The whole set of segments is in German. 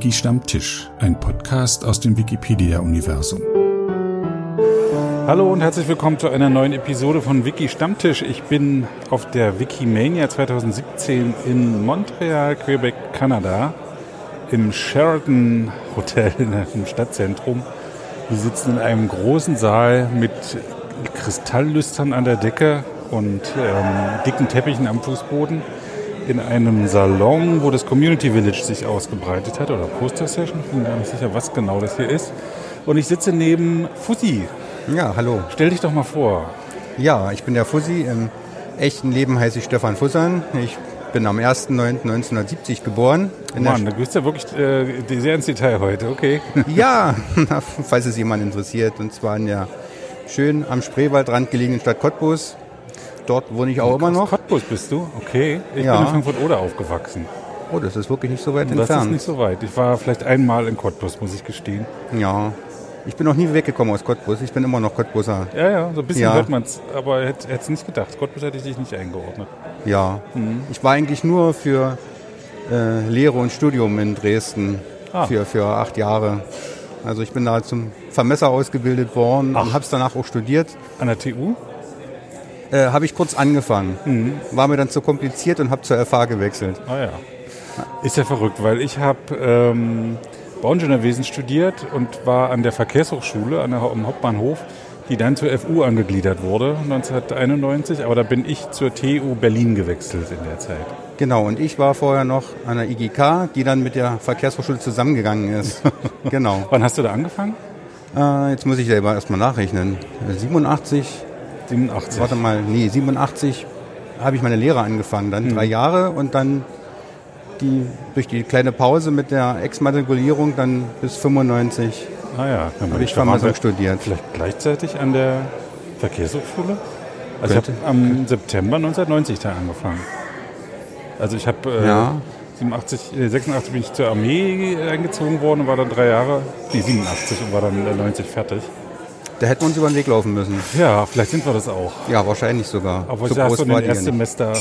Wiki Stammtisch, ein Podcast aus dem Wikipedia-Universum. Hallo und herzlich willkommen zu einer neuen Episode von Wiki Stammtisch. Ich bin auf der Wikimania 2017 in Montreal, Quebec, Kanada, im Sheraton Hotel im Stadtzentrum. Wir sitzen in einem großen Saal mit Kristalllüstern an der Decke und ähm, dicken Teppichen am Fußboden in einem Salon, wo das Community Village sich ausgebreitet hat oder Poster Session. Ich bin gar nicht sicher, was genau das hier ist. Und ich sitze neben Fussi. Ja, hallo. Stell dich doch mal vor. Ja, ich bin der Fussi. Im echten Leben heiße ich Stefan Fussern. Ich bin am 1.9.1970 geboren. In Mann, da gehst du ja wirklich äh, sehr ins Detail heute, okay. ja, falls es jemand interessiert. Und zwar in der schön am Spreewaldrand gelegenen Stadt Cottbus. Dort wohne ich auch immer noch. Cottbus bist du? Okay. Ich ja. bin in Frankfurt-Oder aufgewachsen. Oh, das ist wirklich nicht so weit das entfernt. Das ist nicht so weit. Ich war vielleicht einmal in Cottbus, muss ich gestehen. Ja. Ich bin noch nie weggekommen aus Cottbus. Ich bin immer noch Cottbuser. Ja, ja, so ein bisschen ja. hört man es. Aber hätte es nicht gedacht. Cottbus hätte ich dich nicht eingeordnet. Ja. Mhm. Ich war eigentlich nur für äh, Lehre und Studium in Dresden. Ah. Für, für acht Jahre. Also ich bin da zum Vermesser ausgebildet worden Ach. und habe es danach auch studiert. An der TU? Äh, habe ich kurz angefangen. Mhm. War mir dann zu kompliziert und habe zur FH gewechselt. Ah ja. Ist ja verrückt, weil ich habe ähm, Bauingenieurwesen studiert und war an der Verkehrshochschule an der, am Hauptbahnhof, die dann zur FU angegliedert wurde 1991. Aber da bin ich zur TU Berlin gewechselt in der Zeit. Genau, und ich war vorher noch an der IGK, die dann mit der Verkehrshochschule zusammengegangen ist. genau. Wann hast du da angefangen? Äh, jetzt muss ich selber erstmal nachrechnen. 87, 87. Warte mal, nee, 87 habe ich meine Lehre angefangen, dann mhm. drei Jahre und dann die, durch die kleine Pause mit der Exmatrikulierung dann bis 95 ah ja, habe ich Vermessung studiert. Vielleicht gleichzeitig an der Verkehrshochschule? Also Könnte. ich habe am September 1990 da angefangen. Also ich habe äh, ja. 87, 86 bin ich zur Armee eingezogen worden und war dann drei Jahre, nee 87 und war dann 90 fertig. Da hätten wir uns über den Weg laufen müssen. Ja, vielleicht sind wir das auch. Ja, wahrscheinlich sogar. Aber so groß hast du war Erstsemester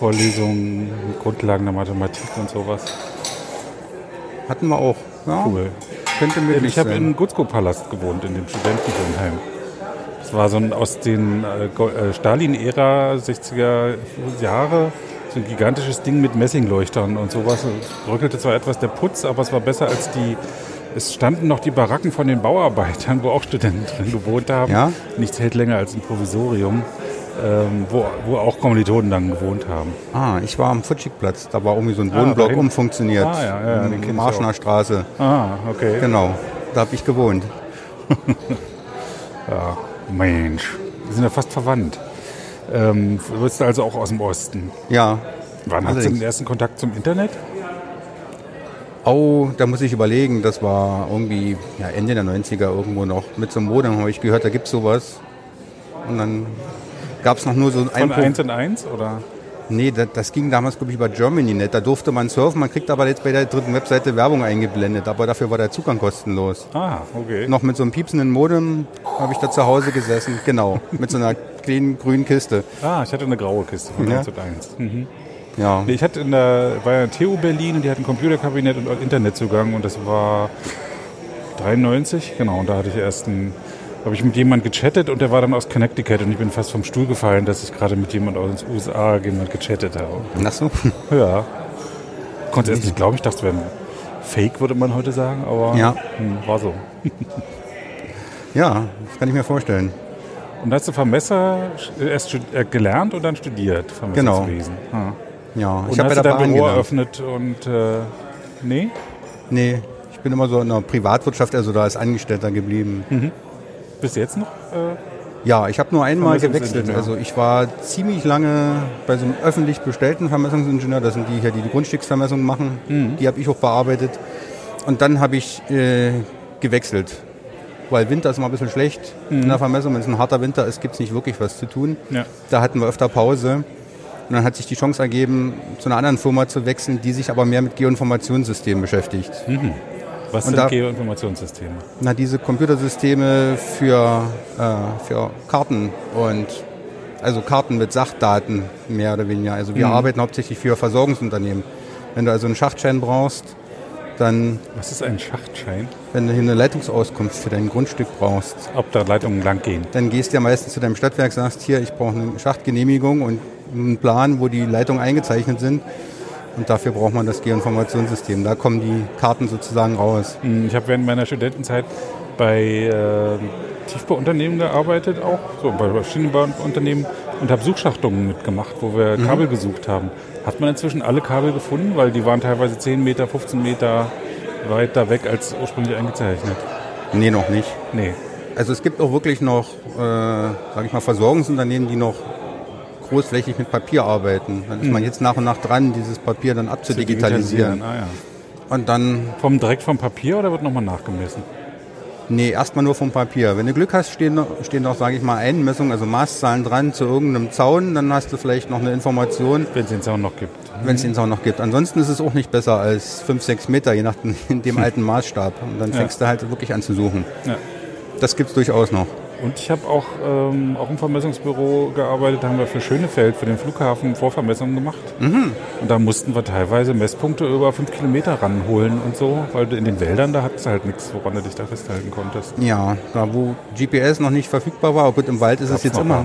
Vorlesungen, Grundlagen der Mathematik und sowas. Hatten wir auch. Ja, cool. Könnte möglich Ich habe im Gutzko-Palast gewohnt, in dem Studentenwohnheim. Das war so ein aus den äh, äh Stalin-Ära, 60er Jahre, so ein gigantisches Ding mit Messingleuchtern und sowas. Es bröckelte zwar etwas der Putz, aber es war besser als die es standen noch die Baracken von den Bauarbeitern, wo auch Studenten drin gewohnt haben. Ja? Nichts hält länger als ein Provisorium, ähm, wo, wo auch Kommilitonen dann gewohnt haben. Ah, ich war am Futschigplatz. Da war irgendwie so ein ah, Wohnblock ah, umfunktioniert. Ah, ja, ja, in den Marschner Straße. Ah, okay. Genau, da habe ich gewohnt. ja, Mensch. Wir sind ja fast verwandt. Ähm, du bist also auch aus dem Osten. Ja. Wann hast du den ersten Kontakt zum Internet? Oh, da muss ich überlegen, das war irgendwie ja, Ende der 90er irgendwo noch. Mit so einem Modem habe ich gehört, da gibt es sowas. Und dann gab es noch nur so ein... Von 1 in 1 oder? Nee, das, das ging damals, glaube ich, über GermanyNet. Da durfte man surfen, man kriegt aber jetzt bei der dritten Webseite Werbung eingeblendet. Aber dafür war der Zugang kostenlos. Ah, okay. Noch mit so einem piepsenden Modem habe ich da zu Hause gesessen. Genau, mit so einer kleinen grünen Kiste. Ah, ich hatte eine graue Kiste von ja. 1 und 1. Mhm. Ja. Ich hatte in der, war ja in TU Berlin und die hatten Computerkabinett und Internetzugang und das war 93, genau, und da hatte ich erst ein, habe ich mit jemand gechattet und der war dann aus Connecticut und ich bin fast vom Stuhl gefallen, dass ich gerade mit jemand aus den USA jemand gechattet habe. Ach so? Ja. Konnte erst nicht glauben, ich dachte, es wäre Fake, würde man heute sagen, aber ja. Hm, war so. ja, das kann ich mir vorstellen. Und hast du Vermesser erst äh, gelernt und dann studiert, Vermesserwesen? Genau. Ah. Ja, und ich habe ja dein Büro gelernt. eröffnet und äh, nee? Nee, ich bin immer so in der Privatwirtschaft, also da als Angestellter geblieben. Mhm. Bist du jetzt noch? Äh, ja, ich habe nur einmal gewechselt. Also ich war ziemlich lange bei so einem öffentlich bestellten Vermessungsingenieur, das sind die hier, die die Grundstücksvermessung machen. Mhm. Die habe ich auch bearbeitet. Und dann habe ich äh, gewechselt. Weil Winter ist immer ein bisschen schlecht mhm. in der Vermessung. Wenn es ein harter Winter ist, gibt es nicht wirklich was zu tun. Ja. Da hatten wir öfter Pause. Und dann hat sich die Chance ergeben, zu einer anderen Firma zu wechseln, die sich aber mehr mit Geoinformationssystemen beschäftigt. Mhm. Was sind da, Geoinformationssysteme? Na, diese Computersysteme für, äh, für Karten und also Karten mit Sachdaten mehr oder weniger. Also wir mhm. arbeiten hauptsächlich für Versorgungsunternehmen. Wenn du also einen Schachtschein brauchst, dann... Was ist ein Schachtschein? Wenn du hier eine Leitungsauskunft für dein Grundstück brauchst. Ob da Leitungen lang gehen. Dann gehst du ja meistens zu deinem Stadtwerk, sagst, hier, ich brauche eine Schachtgenehmigung und einen Plan, wo die Leitungen eingezeichnet sind. Und dafür braucht man das Geoinformationssystem. Da kommen die Karten sozusagen raus. Hm, ich habe während meiner Studentenzeit bei äh, Tiefbauunternehmen gearbeitet, auch so bei Maschinenbauunternehmen und habe Suchschachtungen mitgemacht, wo wir mhm. Kabel gesucht haben. Hat man inzwischen alle Kabel gefunden, weil die waren teilweise 10 Meter, 15 Meter weiter weg als ursprünglich eingezeichnet? Nee, noch nicht. Nee. Also es gibt auch wirklich noch, äh, sage ich mal, Versorgungsunternehmen, die noch großflächig mit Papier arbeiten. Dann ist mhm. man jetzt nach und nach dran, dieses Papier dann abzudigitalisieren. Ah, ja. Und dann. Vom direkt vom Papier oder wird nochmal nachgemessen? Nee, erstmal nur vom Papier. Wenn du Glück hast, stehen noch, stehen noch sage ich mal, Einmessungen, also Maßzahlen dran zu irgendeinem Zaun, dann hast du vielleicht noch eine Information. Wenn es den Zaun noch gibt. Wenn es den Zaun noch gibt. Ansonsten ist es auch nicht besser als 5, 6 Meter, je nach dem alten Maßstab. Und dann fängst ja. du halt wirklich an zu suchen. Ja. Das gibt es durchaus noch. Und ich habe auch, ähm, auch im Vermessungsbüro gearbeitet, da haben wir für Schönefeld, für den Flughafen Vorvermessungen gemacht. Mhm. Und da mussten wir teilweise Messpunkte über fünf Kilometer ranholen und so, weil in den Wäldern, da hattest du halt nichts, woran du dich da festhalten konntest. Ja, da wo GPS noch nicht verfügbar war, gut, im Wald ist es jetzt immer,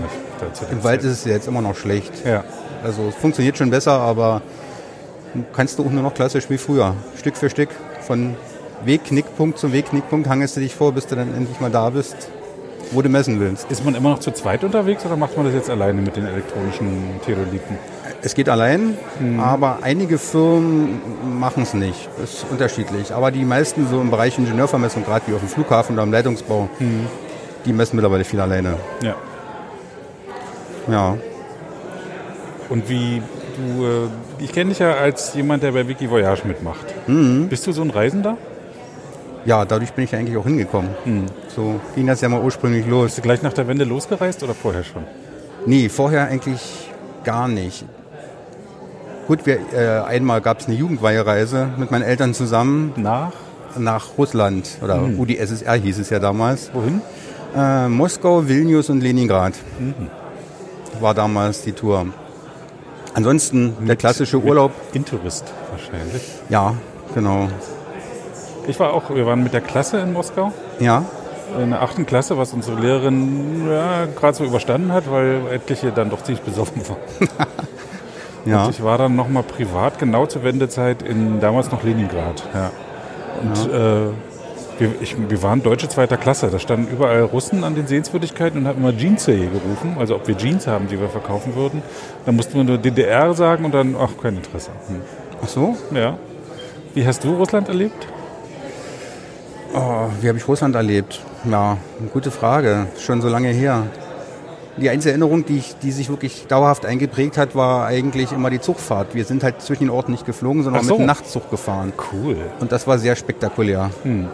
im Wald ist es jetzt immer noch schlecht. Ja. Also es funktioniert schon besser, aber kannst du auch nur noch klassisch wie früher. Stück für Stück von Wegknickpunkt zu Wegknickpunkt hangest du dich vor, bis du dann endlich mal da bist wo du messen willst. Ist man immer noch zu zweit unterwegs oder macht man das jetzt alleine mit den elektronischen Theodoliten? Es geht allein, mhm. aber einige Firmen machen es nicht. Das ist unterschiedlich. Aber die meisten so im Bereich Ingenieurvermessung, gerade wie auf dem Flughafen oder im Leitungsbau, mhm. die messen mittlerweile viel alleine. Ja. Ja. Und wie du, äh, ich kenne dich ja als jemand, der bei Wiki Voyage mitmacht. Mhm. Bist du so ein Reisender? Ja, dadurch bin ich eigentlich auch hingekommen. Hm. So ging das ja mal ursprünglich los. Bist du gleich nach der Wende losgereist oder vorher schon? Nee, vorher eigentlich gar nicht. Gut, wir, äh, einmal gab es eine Jugendweihereise mit meinen Eltern zusammen. Nach? Nach Russland oder hm. UdSSR hieß es ja damals. Wohin? Äh, Moskau, Vilnius und Leningrad. Hm. War damals die Tour. Ansonsten mit, der klassische Urlaub. Intourist wahrscheinlich. Ja, genau. Ich war auch, wir waren mit der Klasse in Moskau. Ja. In der achten Klasse, was unsere Lehrerin ja, gerade so überstanden hat, weil etliche dann doch ziemlich besoffen waren. ja. Und ich war dann nochmal privat, genau zur Wendezeit, in damals noch Leningrad. Ja. Und ja. Äh, wir, ich, wir, waren deutsche zweiter Klasse. Da standen überall Russen an den Sehenswürdigkeiten und haben immer Jeansay gerufen, also ob wir Jeans haben, die wir verkaufen würden. Dann mussten wir nur DDR sagen und dann, ach, kein Interesse. Hm. Ach so? Ja. Wie hast du Russland erlebt? Oh, wie habe ich Russland erlebt? Ja, eine gute Frage. Schon so lange her. Die einzige Erinnerung, die, ich, die sich wirklich dauerhaft eingeprägt hat, war eigentlich immer die Zugfahrt. Wir sind halt zwischen den Orten nicht geflogen, sondern so. mit dem Nachtzug gefahren. Cool. Und das war sehr spektakulär. Hm.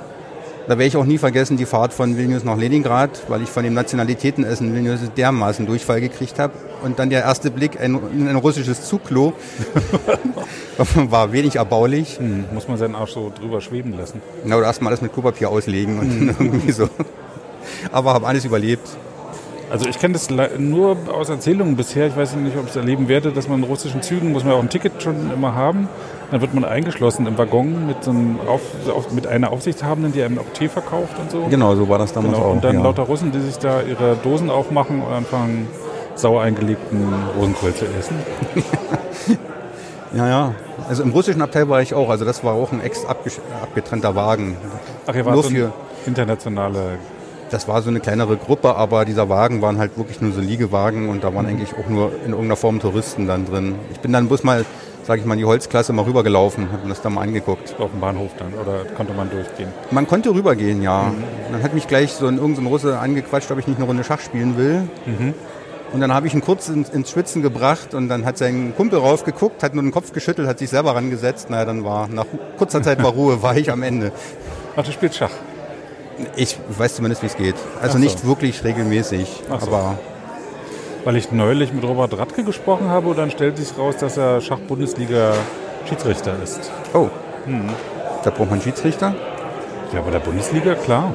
Da werde ich auch nie vergessen, die Fahrt von Vilnius nach Leningrad, weil ich von dem Nationalitätenessen Vilnius dermaßen Durchfall gekriegt habe. Und dann der erste Blick in ein, ein russisches Zugklo war wenig erbaulich. Hm, muss man seinen Arsch so drüber schweben lassen. Na, oder erstmal alles mit Klopapier auslegen und hm. irgendwie so. Aber habe alles überlebt. Also ich kenne das nur aus Erzählungen bisher. Ich weiß nicht, ob ich es erleben werde, dass man in russischen Zügen, muss man auch ein Ticket schon immer haben. Dann wird man eingeschlossen im Waggon mit, so einem Auf, mit einer Aufsichtshabenden, die einem auch Tee verkauft und so. Genau, so war das damals genau. auch. Und dann ja. lauter Russen, die sich da ihre Dosen aufmachen und anfangen, sauer eingelegten Rosenkohl zu essen. ja, ja. Also im russischen Abteil war ich auch. Also das war auch ein ex abgetrennter Wagen. Ach, ihr wart nur so für internationale das war so eine kleinere Gruppe, aber dieser Wagen waren halt wirklich nur so Liegewagen und da waren mhm. eigentlich auch nur in irgendeiner Form Touristen dann drin. Ich bin dann bloß mal sage ich mal, in die Holzklasse mal rübergelaufen, habe mir das da mal angeguckt. Auf dem Bahnhof dann, oder konnte man durchgehen? Man konnte rübergehen, ja. Mhm. Dann hat mich gleich so ein irgendein Russe angequatscht, ob ich nicht eine Runde Schach spielen will. Mhm. Und dann habe ich ihn kurz ins, ins, Schwitzen gebracht und dann hat sein Kumpel raufgeguckt, hat nur den Kopf geschüttelt, hat sich selber rangesetzt. Naja, dann war nach kurzer Zeit war Ruhe, war ich am Ende. Ach, du spielst Schach? Ich weiß zumindest, wie es geht. Also so. nicht wirklich regelmäßig, so. aber weil ich neulich mit Robert Radke gesprochen habe und dann stellt sich raus, dass er Schach-Bundesliga-Schiedsrichter ist. Oh. Hm. Da braucht man Schiedsrichter? Ja, bei der Bundesliga, klar.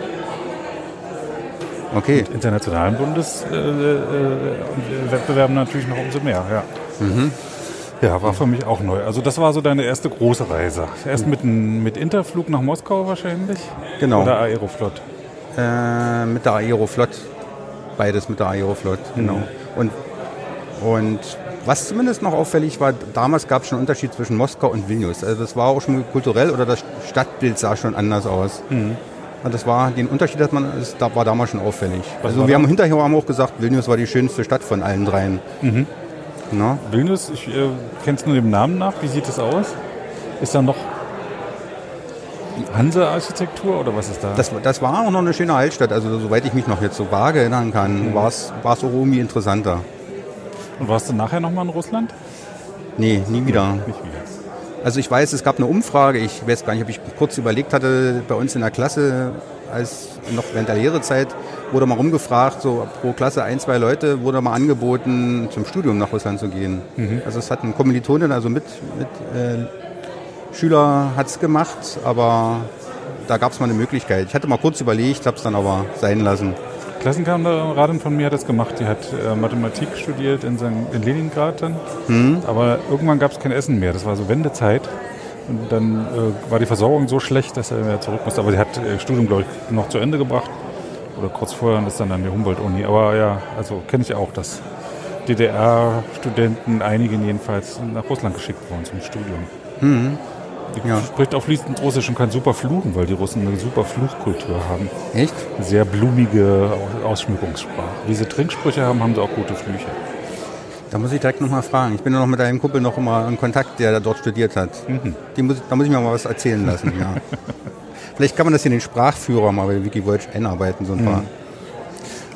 Okay. Und internationalen Bundeswettbewerben äh, äh, natürlich noch umso mehr, ja. Mhm. Ja, war für mich auch neu. Also das war so deine erste große Reise. Erst mit, mit Interflug nach Moskau wahrscheinlich? Genau. Oder Aeroflot? Äh, mit der Aeroflot. Beides mit der Aeroflot, genau. Mhm. Und, und was zumindest noch auffällig war, damals gab es schon einen Unterschied zwischen Moskau und Vilnius. Also das war auch schon kulturell oder das Stadtbild sah schon anders aus. Mhm. Und das war, den Unterschied hat man, das war damals schon auffällig. Was also wir haben hinterher haben auch gesagt, Vilnius war die schönste Stadt von allen dreien. Mhm. Na? Vilnius, ich äh, kenne es nur dem Namen nach. Wie sieht es aus? Ist da noch Hanse-Architektur oder was ist da? Das, das, war auch noch eine schöne Altstadt. Also soweit ich mich noch jetzt so vage erinnern kann, mhm. war es auch irgendwie interessanter. Und warst du nachher nochmal in Russland? Nee, nie wieder. Ja, nicht wieder. Also ich weiß, es gab eine Umfrage, ich weiß gar nicht, ob ich kurz überlegt hatte, bei uns in der Klasse, als noch während der Lehrezeit, wurde mal rumgefragt, so pro Klasse ein, zwei Leute, wurde mal angeboten, zum Studium nach Russland zu gehen. Mhm. Also es hat ein Kommilitonin, also mit, mit äh, Schüler hat es gemacht, aber da gab es mal eine Möglichkeit. Ich hatte mal kurz überlegt, habe es dann aber sein lassen. Klassenkameradin von mir hat das gemacht. Die hat äh, Mathematik studiert in, St. in Leningrad dann. Mhm. Aber irgendwann gab es kein Essen mehr. Das war so Wendezeit. Und dann äh, war die Versorgung so schlecht, dass er wieder zurück musste. Aber sie hat äh, Studium, glaube ich, noch zu Ende gebracht. Oder kurz vorher und ist dann an der Humboldt-Uni. Aber ja, also kenne ich auch, dass DDR-Studenten, einigen jedenfalls, nach Russland geschickt wurden zum Studium. Mhm. Die ja. spricht auch fließend Russisch und kann super fluchen, weil die Russen eine super Fluchkultur haben. Echt? Sehr blumige Ausschmückungssprache. Wie sie Trinksprüche haben, haben sie auch gute Flüche. Da muss ich direkt nochmal fragen. Ich bin noch mit einem Kumpel noch immer in Kontakt, der da dort studiert hat. Mhm. Muss, da muss ich mir mal was erzählen lassen. ja. Vielleicht kann man das in den Sprachführer mal bei Wikivoyage einarbeiten, so ein paar. Mhm.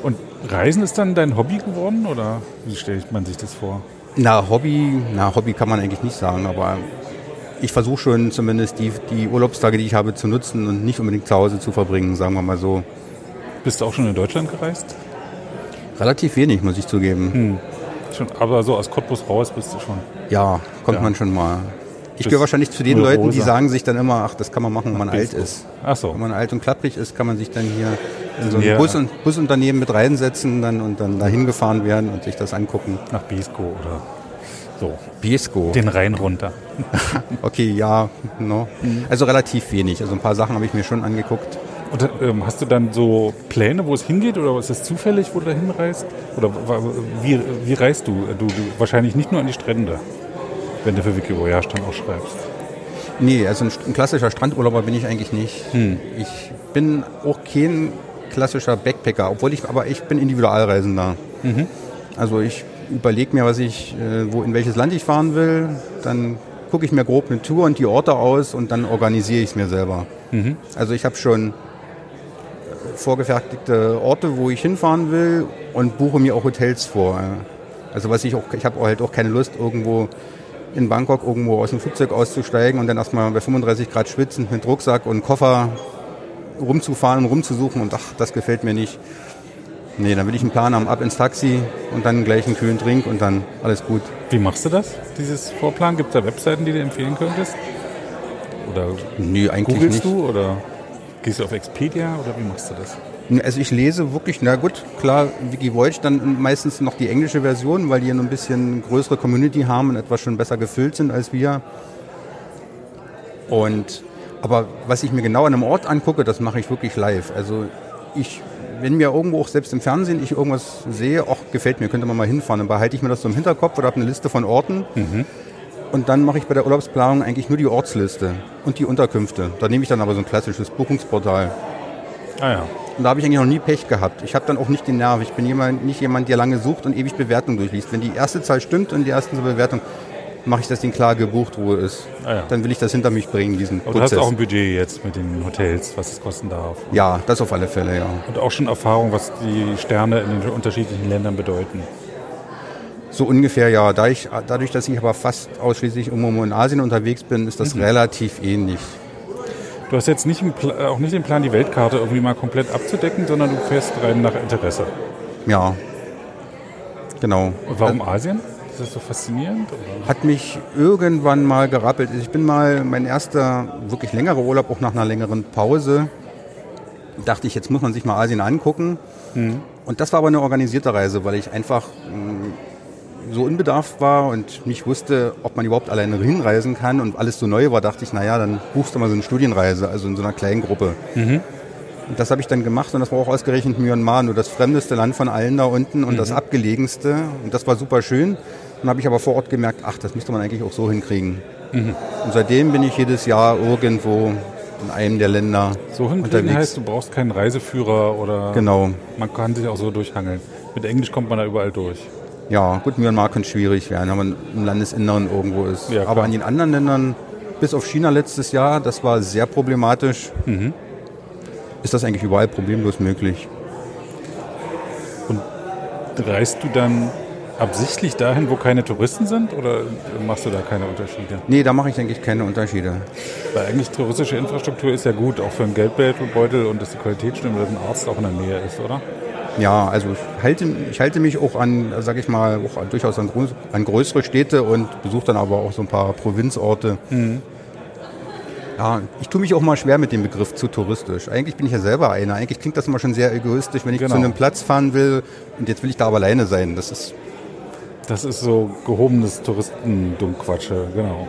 Und Reisen ist dann dein Hobby geworden oder wie stellt man sich das vor? Na, Hobby, na, Hobby kann man eigentlich nicht sagen, aber ich versuche schon zumindest die, die Urlaubstage, die ich habe, zu nutzen und nicht unbedingt zu Hause zu verbringen, sagen wir mal so. Bist du auch schon in Deutschland gereist? Relativ wenig, muss ich zugeben. Hm. Schon, aber so aus Cottbus raus bist du schon. Ja, kommt ja. man schon mal. Ich gehöre wahrscheinlich zu den Leuten, die sagen sich dann immer, ach, das kann man machen, wenn man alt ist. Ach so. Wenn man alt und klapprig ist, kann man sich dann hier in so ein ja. Bus und, Busunternehmen mit reinsetzen dann, und dann dahin gefahren werden und sich das angucken. Nach Besko oder so. Biesco. Den Rhein runter. okay, ja. No. Also relativ wenig. Also ein paar Sachen habe ich mir schon angeguckt. Und ähm, hast du dann so Pläne, wo es hingeht oder ist es zufällig, wo du da hinreist? Oder wie, wie reist du? du? du? Wahrscheinlich nicht nur an die Strände, wenn du für Wiki Voyage dann auch schreibst. Nee, also ein, ein klassischer Strandurlauber bin ich eigentlich nicht. Hm. Ich bin auch kein klassischer Backpacker, obwohl ich, aber ich bin Individualreisender. Mhm. Also ich überlege mir, was ich, äh, wo, in welches Land ich fahren will. Dann gucke ich mir grob eine Tour und die Orte aus und dann organisiere ich es mir selber. Mhm. Also ich habe schon äh, vorgefertigte Orte, wo ich hinfahren will und buche mir auch Hotels vor. Also was ich auch, ich habe halt auch keine Lust, irgendwo in Bangkok irgendwo aus dem Flugzeug auszusteigen und dann erstmal bei 35 Grad schwitzend mit Rucksack und Koffer rumzufahren und rumzusuchen und ach, das gefällt mir nicht. Nee, dann will ich einen Plan haben, ab ins Taxi und dann gleich einen kühlen Trink und dann alles gut. Wie machst du das, dieses Vorplan? Gibt es da Webseiten, die du empfehlen könntest? Oder nee, eigentlich googelst nicht. du oder gehst du auf Expedia oder wie machst du das? Also ich lese wirklich, na gut, klar, Wikivoyage, dann meistens noch die englische Version, weil die ein bisschen größere Community haben und etwas schon besser gefüllt sind als wir. Und aber was ich mir genau an einem Ort angucke, das mache ich wirklich live. Also ich wenn mir irgendwo auch selbst im Fernsehen ich irgendwas sehe, ach, gefällt mir, könnte man mal hinfahren, dann behalte ich mir das so im Hinterkopf oder habe eine Liste von Orten. Mhm. Und dann mache ich bei der Urlaubsplanung eigentlich nur die Ortsliste und die Unterkünfte. Da nehme ich dann aber so ein klassisches Buchungsportal. Ah ja. Und da habe ich eigentlich noch nie Pech gehabt. Ich habe dann auch nicht den Nerv. Ich bin jemand, nicht jemand, der lange sucht und ewig Bewertungen durchliest. Wenn die erste Zahl stimmt und die erste Bewertung, mache ich das Ding klar gebucht, wo es ist. Ah, ja. Dann will ich das hinter mich bringen, diesen Aber Prozess. du hast auch ein Budget jetzt mit den Hotels, was es kosten darf. Ja, das auf alle Fälle, ja. Und auch schon Erfahrung, was die Sterne in den unterschiedlichen Ländern bedeuten. So ungefähr, ja. Da ich, dadurch, dass ich aber fast ausschließlich irgendwo in Asien unterwegs bin, ist das mhm. relativ ähnlich. Du hast jetzt nicht auch nicht den Plan, die Weltkarte irgendwie mal komplett abzudecken, sondern du fährst rein nach Interesse. Ja, genau. Und warum Asien? Ist das so faszinierend? Oder? Hat mich irgendwann mal gerappelt. Ich bin mal mein erster wirklich längerer Urlaub, auch nach einer längeren Pause. Dachte ich, jetzt muss man sich mal Asien angucken. Mhm. Und das war aber eine organisierte Reise, weil ich einfach, mm, so unbedarft war und nicht wusste, ob man überhaupt alleine hinreisen kann und alles so neu war, dachte ich, naja, dann buchst du mal so eine Studienreise, also in so einer kleinen Gruppe. Mhm. Und das habe ich dann gemacht und das war auch ausgerechnet Myanmar, nur das fremdeste Land von allen da unten und mhm. das abgelegenste. Und das war super schön. Dann habe ich aber vor Ort gemerkt, ach, das müsste man eigentlich auch so hinkriegen. Mhm. Und seitdem bin ich jedes Jahr irgendwo in einem der Länder so unterwegs. heißt, du brauchst keinen Reiseführer oder genau. man kann sich auch so durchhangeln. Mit Englisch kommt man da überall durch. Ja, gut, Myanmar kann schwierig werden, wenn man im Landesinneren irgendwo ist. Ja, Aber an den anderen Ländern, bis auf China letztes Jahr, das war sehr problematisch, mhm. ist das eigentlich überall problemlos möglich. Und reist du dann absichtlich dahin, wo keine Touristen sind oder machst du da keine Unterschiede? Nee, da mache ich eigentlich keine Unterschiede. Weil eigentlich touristische Infrastruktur ist ja gut, auch für einen Geldbeutel und dass die Qualität stimmt, dass ein Arzt auch in der Nähe ist, oder? Ja, also ich halte, ich halte mich auch an, sag ich mal, auch durchaus an, an größere Städte und besuche dann aber auch so ein paar Provinzorte. Mhm. Ja, ich tue mich auch mal schwer mit dem Begriff zu touristisch. Eigentlich bin ich ja selber einer. Eigentlich klingt das immer schon sehr egoistisch, wenn ich genau. zu einem Platz fahren will und jetzt will ich da aber alleine sein. Das ist das ist so gehobenes Touristendummquatsche, genau.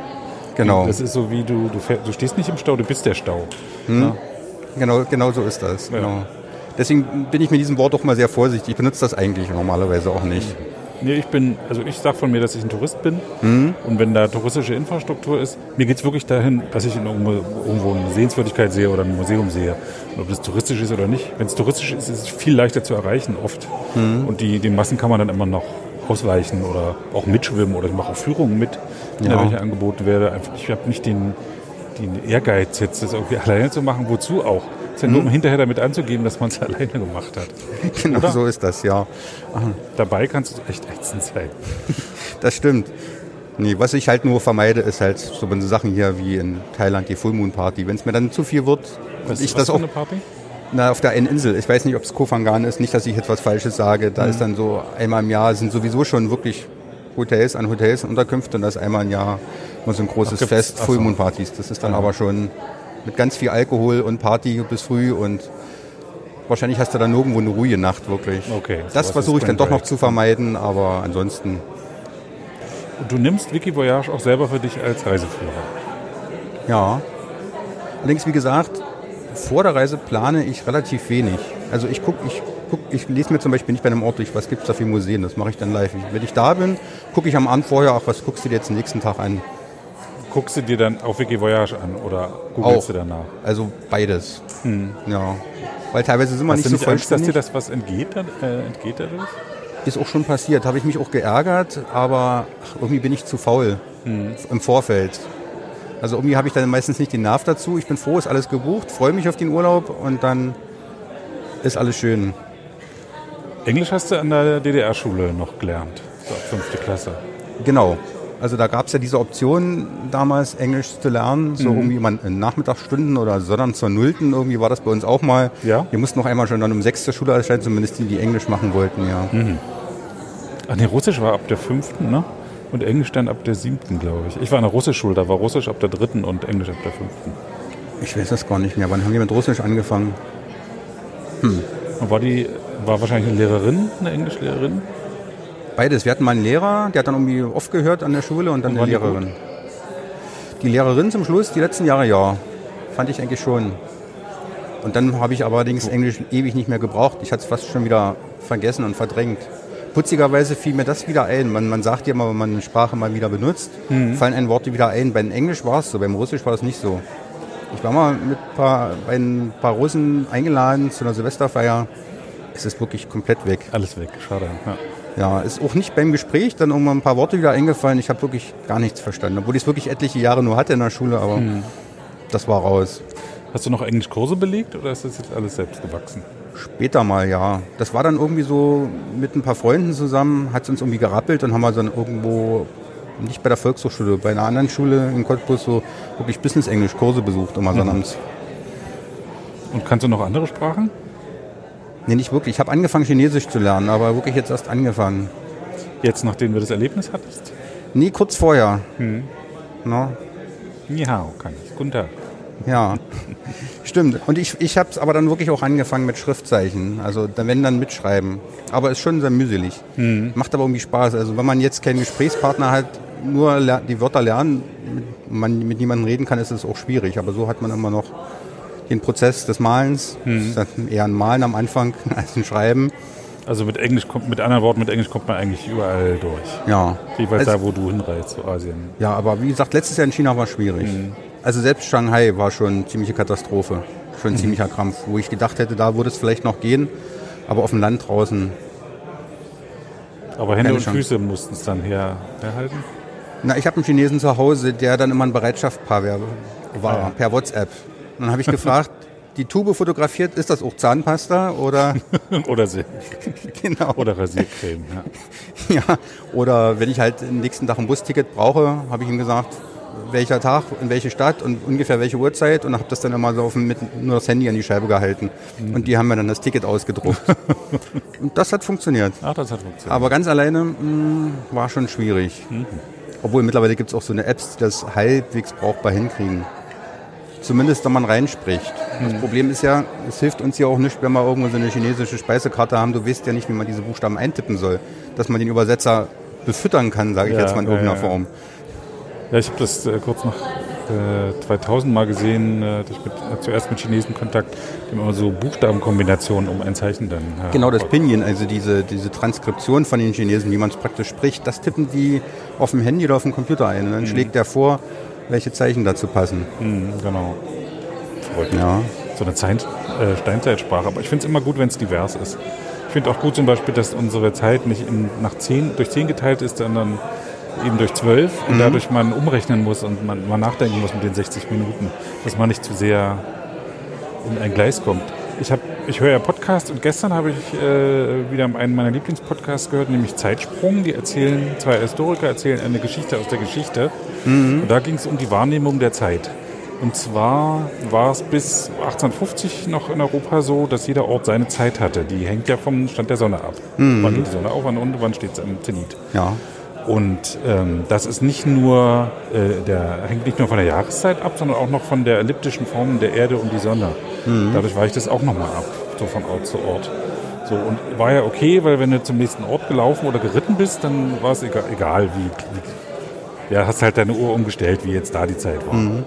Genau. Das ist so wie du, du, fährst, du stehst nicht im Stau, du bist der Stau. Hm. Ja? Genau, genau so ist das. Ja. Genau. Deswegen bin ich mit diesem Wort auch mal sehr vorsichtig. Ich benutze das eigentlich normalerweise auch nicht. Nee, ich bin, also ich sage von mir, dass ich ein Tourist bin. Mhm. Und wenn da touristische Infrastruktur ist, mir geht es wirklich dahin, dass ich irgendwo, irgendwo eine Sehenswürdigkeit sehe oder ein Museum sehe. Und ob das touristisch ist oder nicht. Wenn es touristisch ist, ist es viel leichter zu erreichen oft. Mhm. Und die, die Massen kann man dann immer noch ausweichen oder auch mitschwimmen oder ich mache auch Führungen mit, ja. da welche angeboten werde. Ich habe nicht den, den Ehrgeiz, jetzt das irgendwie alleine zu machen. Wozu auch? Es ist ja nur, um mhm. hinterher damit anzugeben, dass man es alleine gemacht hat. Genau oder? so ist das, ja. Aha. Dabei kannst du echt ätzend sein. das stimmt. Nee, was ich halt nur vermeide, ist halt so Sachen hier wie in Thailand die Full Moon Party. Wenn es mir dann zu viel wird, was, ich was das auch. Eine Party? Na, auf der einen Insel. Ich weiß nicht, ob es Kofangan ist. Nicht, dass ich etwas Falsches sage. Da mhm. ist dann so einmal im Jahr sind sowieso schon wirklich Hotels an Hotels Unterkünfte und das einmal im Jahr mal so ein großes Ach, Fest, Full Moon Partys. Das ist dann mhm. aber schon mit ganz viel Alkohol und Party bis früh und wahrscheinlich hast du dann irgendwo eine ruhige Nacht wirklich. Okay. Das versuche ich dann doch noch zu vermeiden, aber ansonsten. Und du nimmst Wikivoyage auch selber für dich als Reiseführer? Ja. Allerdings, wie gesagt, vor der Reise plane ich relativ wenig. Also ich gucke, ich guck, ich lese mir zum Beispiel nicht bei einem Ort durch, was gibt es da für Museen, das mache ich dann live. Wenn ich da bin, gucke ich am Abend vorher, ach, was guckst du dir jetzt den nächsten Tag an? Guckst du dir dann auf Wikivoyage an oder googelst auch. du danach? Also beides. Hm. Ja. Weil teilweise sind wir Hast nicht so vollständig. Angst, dass dir das was entgeht, äh, entgeht dadurch? Ist auch schon passiert. Habe ich mich auch geärgert, aber ach, irgendwie bin ich zu faul hm. im Vorfeld. Also irgendwie habe ich dann meistens nicht den Nerv dazu. Ich bin froh, ist alles gebucht, freue mich auf den Urlaub und dann ist alles schön. Englisch hast du an der DDR-Schule noch gelernt, so ab fünfte Klasse. Genau. Also da gab es ja diese Option damals Englisch zu lernen, so mhm. irgendwie man in Nachmittagsstunden oder sondern zur Nullten irgendwie war das bei uns auch mal. Ja. Wir mussten noch einmal schon dann um sechs zur Schule erscheinen, zumindest die, die Englisch machen wollten, ja. Mhm. Ach nee, Russisch war ab der fünften, ne? Und Englisch dann ab der siebten, glaube ich. Ich war in der Russischschule, da war Russisch ab der dritten und Englisch ab der fünften. Ich weiß das gar nicht mehr. Wann haben wir mit Russisch angefangen? Hm. Und war die, war wahrscheinlich eine Lehrerin, eine Englischlehrerin? Beides. Wir hatten mal einen Lehrer, der hat dann irgendwie oft gehört an der Schule und dann und eine Lehrerin. Die, die Lehrerin zum Schluss, die letzten Jahre ja. Fand ich eigentlich schon. Und dann habe ich allerdings Englisch ewig nicht mehr gebraucht. Ich hatte es fast schon wieder vergessen und verdrängt putzigerweise fiel mir das wieder ein. Man, man sagt ja immer, wenn man eine Sprache mal wieder benutzt, mhm. fallen ein Worte wieder ein. Beim Englisch war es so, beim Russisch war es nicht so. Ich war mal mit paar, bei ein paar Russen eingeladen zu einer Silvesterfeier. Es ist wirklich komplett weg. Alles weg, schade. Ja. ja, ist auch nicht beim Gespräch dann irgendwann ein paar Worte wieder eingefallen. Ich habe wirklich gar nichts verstanden, obwohl ich es wirklich etliche Jahre nur hatte in der Schule, aber mhm. das war raus. Hast du noch Englischkurse belegt oder ist das jetzt alles selbst gewachsen? Später mal, ja. Das war dann irgendwie so mit ein paar Freunden zusammen, hat es uns irgendwie gerappelt und haben wir dann irgendwo, nicht bei der Volkshochschule, bei einer anderen Schule in Cottbus so wirklich Business-Englisch-Kurse besucht, immer mhm. sonnabends. Und kannst du noch andere Sprachen? Nee, nicht wirklich. Ich habe angefangen, Chinesisch zu lernen, aber wirklich jetzt erst angefangen. Jetzt, nachdem du das Erlebnis hattest? Nee, kurz vorher. Hm. No. Ni hao kann ich. Guten Tag. Ja, stimmt. Und ich, ich habe es aber dann wirklich auch angefangen mit Schriftzeichen. Also wenn dann mitschreiben. Aber ist schon sehr mühselig. Mhm. Macht aber irgendwie Spaß. Also wenn man jetzt keinen Gesprächspartner hat, nur die Wörter lernen, man mit niemandem reden kann, ist es auch schwierig. Aber so hat man immer noch den Prozess des Malens. Mhm. Das ist eher ein Malen am Anfang als ein Schreiben. Also mit Englisch kommt, mit anderen Worten, mit Englisch kommt man eigentlich überall durch. Ja. Jeweils also, da, wo du hinreist, zu Asien. Ja, aber wie gesagt, letztes Jahr in China war es schwierig. Mhm. Also selbst Shanghai war schon eine ziemliche Katastrophe. Schon ein mhm. ziemlicher Krampf. Wo ich gedacht hätte, da würde es vielleicht noch gehen. Aber auf dem Land draußen. Aber Hände und Chance. Füße mussten es dann her, herhalten? Na, ich habe einen Chinesen zu Hause, der dann immer ein Bereitschaftspaar war, ah, ja. per WhatsApp. Und dann habe ich gefragt, die Tube fotografiert, ist das auch Zahnpasta oder? oder See. genau. Oder Rasiercreme, ja. ja. Oder wenn ich halt am nächsten Tag ein Busticket brauche, habe ich ihm gesagt, welcher Tag, in welche Stadt und ungefähr welche Uhrzeit und habe das dann immer so auf, mit nur das Handy an die Scheibe gehalten. Mhm. Und die haben mir dann das Ticket ausgedruckt. und das hat funktioniert. Ach, das hat funktioniert. Aber ganz alleine mh, mm, war schon schwierig. Mhm. Obwohl mittlerweile gibt es auch so eine Apps, die das halbwegs brauchbar hinkriegen. Zumindest, wenn man reinspricht. Das mhm. Problem ist ja, es hilft uns ja auch nicht, wenn wir irgendwo so eine chinesische Speisekarte haben. Du weißt ja nicht, wie man diese Buchstaben eintippen soll. Dass man den Übersetzer befüttern kann, sage ich ja, jetzt mal in irgendeiner ja, ja. Form. Ja, ich habe das äh, kurz nach äh, 2000 mal gesehen, äh, ich mit, äh, zuerst mit Chinesen Kontakt, die immer so Buchstabenkombinationen um ein Zeichen dann. Ja, genau, das Pinyin, also diese, diese Transkription von den Chinesen, wie man es praktisch spricht, das tippen die auf dem Handy oder auf dem Computer ein. Und dann mhm. schlägt der vor, welche Zeichen dazu passen. Mhm, genau. Verrückt. Ja. So eine Zeit, äh, Steinzeitsprache. Aber ich finde es immer gut, wenn es divers ist. Ich finde auch gut zum Beispiel, dass unsere Zeit nicht in, nach zehn, durch zehn geteilt ist, sondern eben durch zwölf und mhm. dadurch man umrechnen muss und man, man nachdenken muss mit den 60 Minuten, dass man nicht zu sehr in ein Gleis kommt. Ich, hab, ich höre ja Podcasts und gestern habe ich äh, wieder einen meiner Lieblingspodcasts gehört, nämlich Zeitsprung. Die erzählen, zwei Historiker erzählen eine Geschichte aus der Geschichte. Mhm. Und da ging es um die Wahrnehmung der Zeit. Und zwar war es bis 1850 noch in Europa so, dass jeder Ort seine Zeit hatte. Die hängt ja vom Stand der Sonne ab. Mhm. Wann geht die Sonne auf, wann unten, wann steht es am Zenit. Ja. Und ähm, das ist nicht nur, äh, der hängt nicht nur von der Jahreszeit ab, sondern auch noch von der elliptischen Form der Erde um die Sonne. Mhm. Dadurch weicht das auch nochmal ab, so von Ort zu Ort. So, und war ja okay, weil wenn du zum nächsten Ort gelaufen oder geritten bist, dann war es egal, egal wie, wie, Ja, hast halt deine Uhr umgestellt, wie jetzt da die Zeit war. Mhm.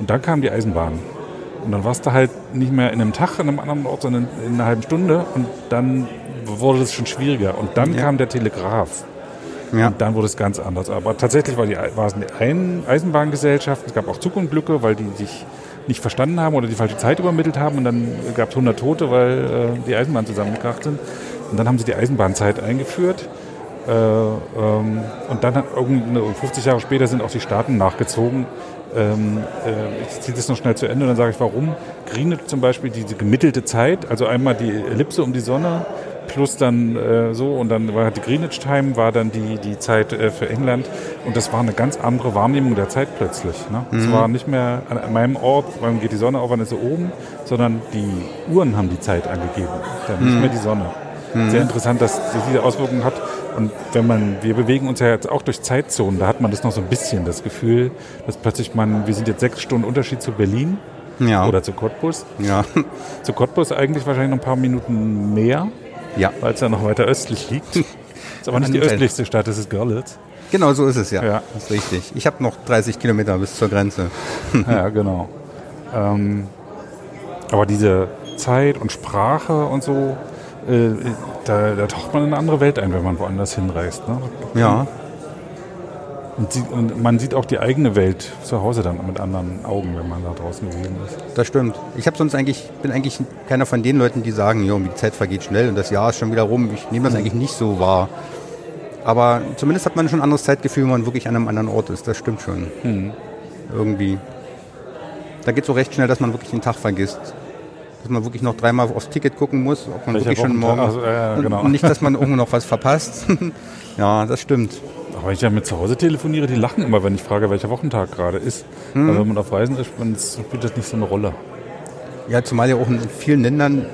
Und dann kam die Eisenbahn. Und dann warst du halt nicht mehr in einem Tag an einem anderen Ort, sondern in einer halben Stunde. Und dann wurde es schon schwieriger. Und dann ja. kam der Telegraph. Ja. Und dann wurde es ganz anders. Aber tatsächlich war, die, war es eine Eisenbahngesellschaft. Es gab auch Zugunglücke, weil die sich nicht verstanden haben oder die falsche Zeit übermittelt haben. Und dann gab es 100 Tote, weil äh, die Eisenbahnen zusammengekracht sind. Und dann haben sie die Eisenbahnzeit eingeführt. Äh, ähm, und dann, 50 Jahre später, sind auch die Staaten nachgezogen. Ähm, äh, ich ziehe das noch schnell zu Ende und dann sage ich, warum. Greenwich zum Beispiel diese gemittelte Zeit, also einmal die Ellipse um die Sonne plus dann äh, so und dann war die Greenwich Time war dann die, die Zeit äh, für England und das war eine ganz andere Wahrnehmung der Zeit plötzlich. Ne? Es mhm. war nicht mehr an meinem Ort, wann geht die Sonne auf, wann ist sie oben, sondern die Uhren haben die Zeit angegeben, dann nicht mhm. mehr die Sonne. Mhm. Sehr interessant, dass das diese Auswirkungen hat. Und wenn man, wir bewegen uns ja jetzt auch durch Zeitzonen, da hat man das noch so ein bisschen, das Gefühl, dass plötzlich man, wir sind jetzt sechs Stunden Unterschied zu Berlin. Ja. Oder zu Cottbus. Ja. Zu Cottbus eigentlich wahrscheinlich noch ein paar Minuten mehr. Ja. Weil es ja noch weiter östlich liegt. ist aber nicht die östlichste Stadt, das ist Görlitz. Genau, so ist es ja. ja. Das ist richtig. Ich habe noch 30 Kilometer bis zur Grenze. ja, genau. Ähm, aber diese Zeit und Sprache und so, äh, da, da, taucht man in eine andere Welt ein, wenn man woanders hinreist. Ne? Ja. Und, sie, und, man sieht auch die eigene Welt zu Hause dann mit anderen Augen, wenn man da draußen gewesen ist. Das stimmt. Ich habe sonst eigentlich, bin eigentlich keiner von den Leuten, die sagen, jo, die Zeit vergeht schnell und das Jahr ist schon wieder rum. Ich nehme das mhm. eigentlich nicht so wahr. Aber zumindest hat man schon ein anderes Zeitgefühl, wenn man wirklich an einem anderen Ort ist. Das stimmt schon. Mhm. Irgendwie. Da geht es so recht schnell, dass man wirklich den Tag vergisst. Dass man wirklich noch dreimal aufs Ticket gucken muss, ob man Welcher wirklich schon morgen. Also, ja, genau. Und nicht, dass man irgendwo noch was verpasst. ja, das stimmt. Aber ich ja mit zu Hause telefoniere, die lachen immer, wenn ich frage, welcher Wochentag gerade ist. Mhm. Aber wenn man auf Reisen ist, spielt das nicht so eine Rolle. Ja, zumal ja auch in vielen Ländern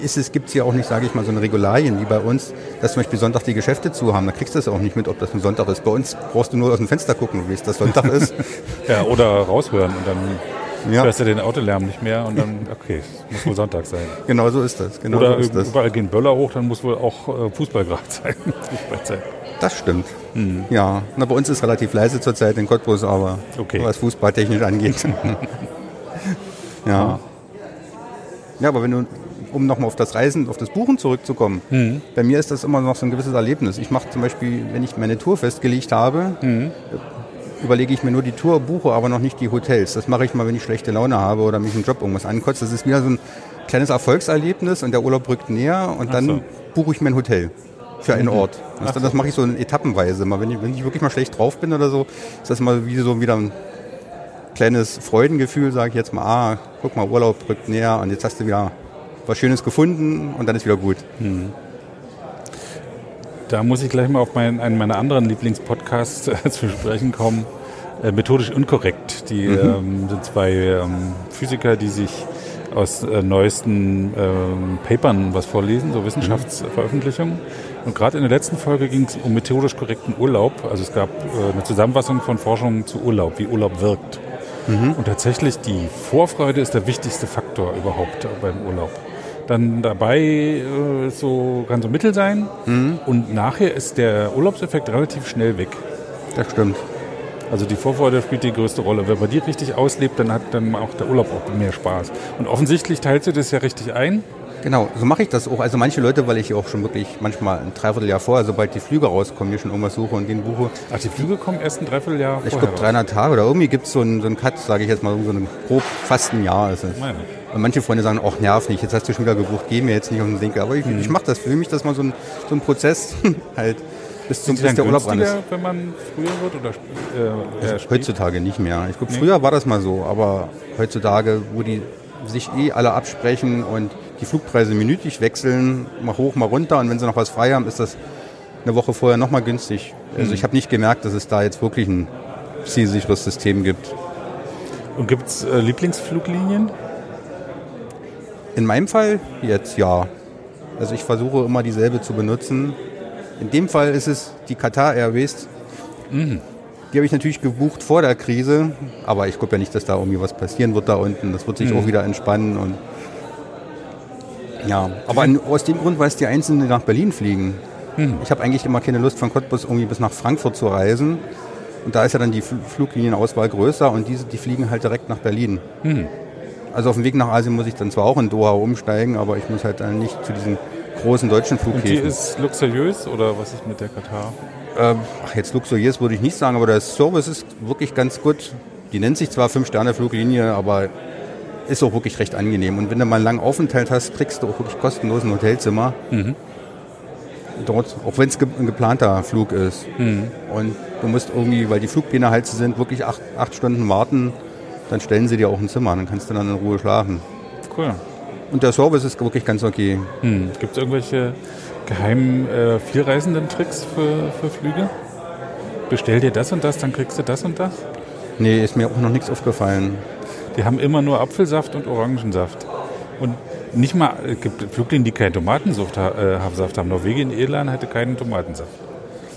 ist es, gibt es ja auch nicht, sage ich mal, so eine Regularien wie bei uns, dass zum Beispiel Sonntag die Geschäfte zu haben. Da kriegst du es auch nicht mit, ob das ein Sonntag ist. Bei uns brauchst du nur aus dem Fenster gucken, wie es das Sonntag ist. ja, oder raushören und dann Ja. Du hast ja den Autolärm nicht mehr und dann, okay, muss wohl Sonntag sein. Genau so ist das. Genau Oder so ist das. überall gehen Böller hoch, dann muss wohl auch äh, Fußball gerade sein. Fußballzeit. Das stimmt. Mhm. Ja, Na, bei uns ist relativ leise zurzeit in Cottbus, aber okay. was fußballtechnisch angeht. ja. Ja, aber wenn du, um nochmal auf das Reisen, auf das Buchen zurückzukommen, mhm. bei mir ist das immer noch so ein gewisses Erlebnis. Ich mache zum Beispiel, wenn ich meine Tour festgelegt habe, mhm. überlege ich mir nur die Tour, buche aber noch nicht die Hotels. Das mache ich mal, wenn ich schlechte Laune habe oder mich im Job irgendwas ankotzt. Das ist wieder so ein kleines Erfolgserlebnis und der Urlaub rückt näher und dann so. buche ich mein Hotel für einen mhm. Ort. Das, das mache ich so etappenweise. Mal, wenn, ich, wenn ich wirklich mal schlecht drauf bin oder so, ist das mal wie so wieder ein kleines Freudengefühl, sage ich jetzt mal, ah, guck mal, Urlaub rückt näher und jetzt hast du wieder was Schönes gefunden und dann ist wieder gut. Mhm. Da muss ich gleich mal auf mein, einen meiner anderen Lieblingspodcasts äh, zu sprechen kommen. Äh, methodisch unkorrekt. Die mhm. ähm, sind zwei ähm, Physiker, die sich aus äh, neuesten ähm, Papern was vorlesen, so Wissenschaftsveröffentlichungen. Und gerade in der letzten Folge ging es um methodisch korrekten Urlaub. Also es gab äh, eine Zusammenfassung von Forschungen zu Urlaub, wie Urlaub wirkt. Mhm. Und tatsächlich die Vorfreude ist der wichtigste Faktor überhaupt beim Urlaub. Dann dabei äh, so, kann so mittel sein mhm. und nachher ist der Urlaubseffekt relativ schnell weg. Das stimmt. Also die Vorfreude spielt die größte Rolle. Wenn man die richtig auslebt, dann hat dann auch der Urlaub auch mehr Spaß. Und offensichtlich teilt sie das ja richtig ein. Genau, so mache ich das auch. Also manche Leute, weil ich auch schon wirklich manchmal ein Dreivierteljahr vorher, sobald die Flüge rauskommen, hier schon irgendwas suche und den buche. Ach, die Flüge kommen erst ein Dreivierteljahr vorher Ich glaube 300 Tage oder irgendwie gibt es so einen, so einen Cut, sage ich jetzt mal, so ein grob fast ein Jahr ist es. Meine. Und manche Freunde sagen, ach nerv nicht, jetzt hast du schon wieder gebucht, geh mir jetzt nicht auf den Denker. Aber ich, mhm. ich mache das, für mich das mal so ein, so ein Prozess halt bis zum bis der Urlaub ran ist. wenn man früher wird oder äh, also heutzutage nicht mehr. Ich glaube, nee. früher war das mal so, aber heutzutage, wo die sich eh alle absprechen und die Flugpreise minütlich wechseln, mal hoch, mal runter und wenn sie noch was frei haben, ist das eine Woche vorher nochmal günstig. Also mhm. ich habe nicht gemerkt, dass es da jetzt wirklich ein zielsicheres System gibt. Und gibt es äh, Lieblingsfluglinien? In meinem Fall jetzt ja. Also ich versuche immer dieselbe zu benutzen. In dem Fall ist es die Qatar Airways. Mhm. Die habe ich natürlich gebucht vor der Krise, aber ich glaube ja nicht, dass da irgendwie was passieren wird da unten. Das wird sich mhm. auch wieder entspannen und ja, aber aus dem Grund, weil es die Einzelnen nach Berlin fliegen. Mhm. Ich habe eigentlich immer keine Lust von Cottbus irgendwie bis nach Frankfurt zu reisen. Und da ist ja dann die Fluglienenauswahl größer und diese, die fliegen halt direkt nach Berlin. Mhm. Also auf dem Weg nach Asien muss ich dann zwar auch in Doha umsteigen, aber ich muss halt dann nicht zu diesen großen deutschen Flughäfen. Und die ist luxuriös oder was ist mit der Katar? Ähm, ach, jetzt luxuriös würde ich nicht sagen, aber der Service ist wirklich ganz gut. Die nennt sich zwar Fünf-Sterne-Fluglinie, aber ist auch wirklich recht angenehm. Und wenn du mal einen langen Aufenthalt hast, kriegst du auch wirklich kostenlos ein Hotelzimmer. Mhm. Dort, auch wenn es ein geplanter Flug ist. Mhm. Und du musst irgendwie, weil die Flugpläne halt sind, wirklich acht, acht Stunden warten, dann stellen sie dir auch ein Zimmer, dann kannst du dann in Ruhe schlafen. Cool. Und der Service ist wirklich ganz okay. Hm. Gibt es irgendwelche geheimen äh, vielreisenden Tricks für, für Flüge? Bestell dir das und das, dann kriegst du das und das? Nee, ist mir auch noch nichts aufgefallen. Die haben immer nur Apfelsaft und Orangensaft. Und nicht mal, es gibt Fluglinien, die keinen Tomatensaft äh, haben. Norwegen, Irland hatte keinen Tomatensaft.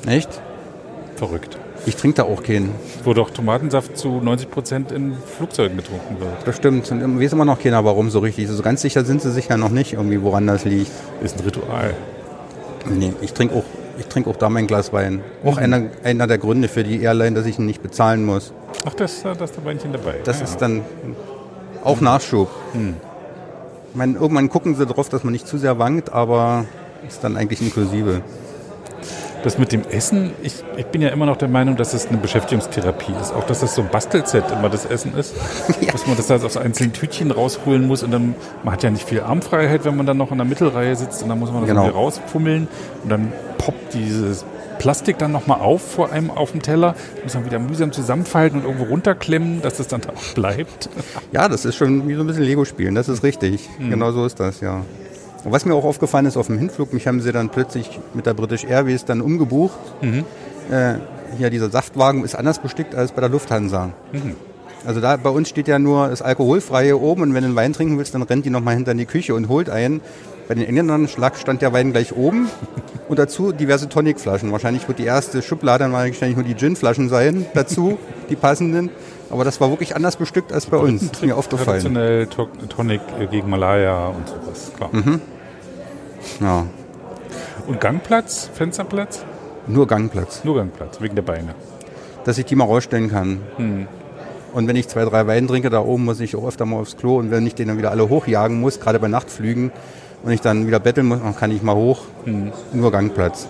Echt? Verrückt. Ich trinke da auch keinen. Wo doch Tomatensaft zu 90 Prozent in Flugzeugen getrunken wird. Das stimmt. Und weiß immer noch keiner, warum so richtig. Also ganz sicher sind sie sich ja noch nicht, irgendwie, woran das liegt. Ist ein Ritual. Nee, ich trinke auch, trink auch da mein Glas Wein. Auch mhm. einer, einer der Gründe für die Airline, dass ich ihn nicht bezahlen muss. Ach, das, das ist da Weinchen dabei. Das ja, ist dann auch Nachschub. Mhm. Ich meine, irgendwann gucken sie darauf, dass man nicht zu sehr wankt, aber ist dann eigentlich inklusive. Das mit dem Essen, ich, ich bin ja immer noch der Meinung, dass es eine Beschäftigungstherapie ist. Auch, dass das so ein Bastelset immer das Essen ist. Ja. Dass man das halt aus einzelnen Tütchen rausholen muss und dann, man hat ja nicht viel Armfreiheit, wenn man dann noch in der Mittelreihe sitzt und dann muss man das genau. irgendwie rausfummeln und dann poppt dieses Plastik dann nochmal auf vor einem auf dem Teller, muss man wieder mühsam zusammenfalten und irgendwo runterklemmen, dass das dann auch bleibt. Ja, das ist schon wie so ein bisschen Lego-Spielen, das ist richtig. Mhm. Genau so ist das, ja. Und was mir auch aufgefallen ist auf dem Hinflug, mich haben sie dann plötzlich mit der British Airways dann umgebucht. Mhm. Äh, hier dieser Saftwagen ist anders bestickt als bei der Lufthansa. Mhm. Also da bei uns steht ja nur das Alkoholfreie oben und wenn du einen Wein trinken willst, dann rennt die nochmal hinter in die Küche und holt einen. Bei den Engländern stand der Wein gleich oben und dazu diverse Tonicflaschen. Wahrscheinlich wird die erste Schublade dann wahrscheinlich nur die Ginflaschen sein dazu, die passenden. Aber das war wirklich anders bestückt als bei uns. Ist mir aufgefallen. Traditionell Tonic gegen Malaya und sowas, klar. Mhm. Ja. Und Gangplatz, Fensterplatz? Nur Gangplatz. Nur Gangplatz, wegen der Beine. Dass ich die mal rausstellen kann. Hm. Und wenn ich zwei, drei Wein trinke, da oben muss ich auch öfter mal aufs Klo. Und wenn ich den dann wieder alle hochjagen muss, gerade bei Nachtflügen, und ich dann wieder betteln muss, dann kann ich mal hoch. Hm. Nur Gangplatz.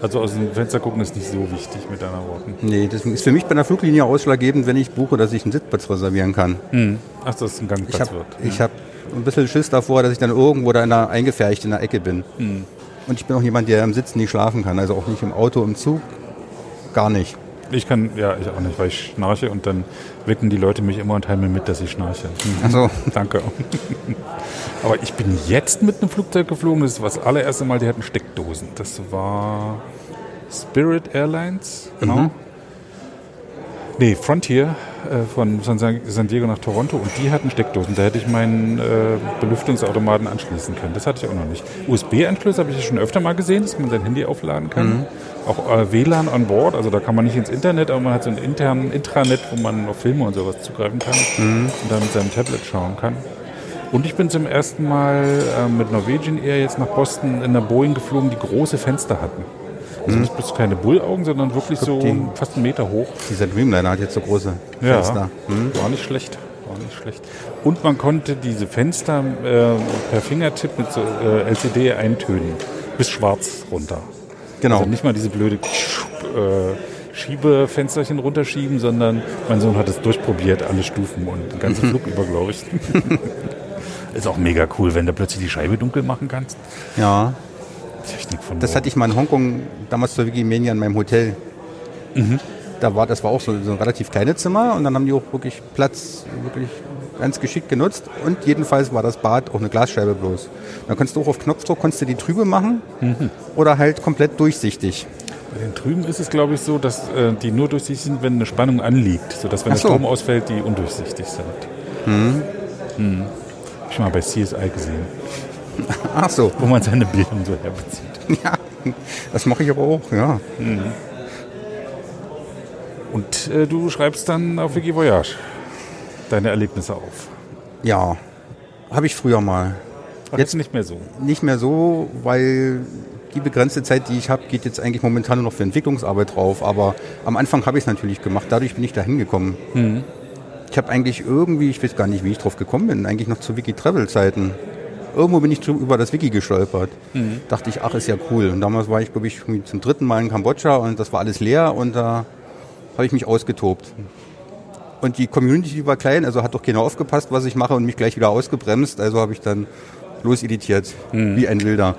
Also aus dem Fenster gucken ist nicht so wichtig mit deiner Worten. Nee, das ist für mich bei einer Fluglinie ausschlaggebend, wenn ich buche, dass ich einen Sitzplatz reservieren kann. Hm. Ach, dass es ein Gangplatz ich hab, wird. Ich habe ein bisschen Schiss davor, dass ich dann irgendwo da in der, eingefärcht in der Ecke bin. Hm. Und ich bin auch jemand, der im Sitzen nicht schlafen kann. Also auch nicht im Auto, im Zug. Gar nicht. Ich kann, ja, ich auch nicht, weil ich schnarche und dann wecken die Leute mich immer und teilen mir mit, dass ich schnarche. Also Danke. Aber ich bin jetzt mit einem Flugzeug geflogen. Das war das allererste Mal, die hatten Steckdosen. Das war Spirit Airlines, genau. Mhm. Nee, Frontier von San Diego nach Toronto und die hatten Steckdosen. Da hätte ich meinen äh, Belüftungsautomaten anschließen können. Das hatte ich auch noch nicht. USB-Anschlüsse habe ich schon öfter mal gesehen, dass man sein Handy aufladen kann. Mhm. Auch äh, WLAN an Bord, also da kann man nicht ins Internet, aber man hat so ein internen Intranet, wo man auf Filme und sowas zugreifen kann mhm. und dann mit seinem Tablet schauen kann. Und ich bin zum ersten Mal äh, mit Norwegian Air jetzt nach Boston in einer Boeing geflogen, die große Fenster hatten. Also nicht bloß keine Bullaugen, sondern wirklich so die, fast einen Meter hoch. Dieser Dreamliner hat jetzt so große Fenster. Ja, mhm. war nicht schlecht. War nicht schlecht. Und man konnte diese Fenster äh, per Fingertipp mit so, äh, LCD eintönen. Bis schwarz runter. Genau. Also nicht mal diese blöde äh, Schiebefensterchen runterschieben, sondern mein Sohn hat es durchprobiert, alle Stufen und den ganzen Flug über, glaube ich. Ist auch mega cool, wenn du plötzlich die Scheibe dunkel machen kannst. Ja. Technik von Das hatte ich mal in Hongkong damals zur Wikimania in meinem Hotel. Mhm. Da war, das war auch so, so ein relativ kleines Zimmer und dann haben die auch wirklich Platz wirklich ganz geschickt genutzt und jedenfalls war das Bad auch eine Glasscheibe bloß. Da kannst du auch auf Knopfdruck konntest du die trübe machen mhm. oder halt komplett durchsichtig. Bei den Trüben ist es, glaube ich, so, dass äh, die nur durchsichtig sind, wenn eine Spannung anliegt, sodass wenn so. der Strom ausfällt, die undurchsichtig sind. Mhm. Hab ich mal bei CSI gesehen. Ach so. Wo man seine Bildung so herbezieht. Ja, das mache ich aber auch, ja. Mhm. Und äh, du schreibst dann auf Wikivoyage deine Erlebnisse auf. Ja, habe ich früher mal. Ach, jetzt nicht mehr so. Nicht mehr so, weil die begrenzte Zeit, die ich habe, geht jetzt eigentlich momentan nur noch für Entwicklungsarbeit drauf. Aber am Anfang habe ich es natürlich gemacht. Dadurch bin ich da hingekommen. Mhm. Ich habe eigentlich irgendwie, ich weiß gar nicht, wie ich drauf gekommen bin, eigentlich noch zu Wiki-Travel-Zeiten irgendwo bin ich über das Wiki gestolpert. Mhm. Dachte ich, ach, ist ja cool. Und damals war ich, glaube ich, zum dritten Mal in Kambodscha und das war alles leer und da habe ich mich ausgetobt. Und die Community war klein, also hat doch keiner aufgepasst, was ich mache und mich gleich wieder ausgebremst. Also habe ich dann loseditiert, mhm. wie ein Wilder.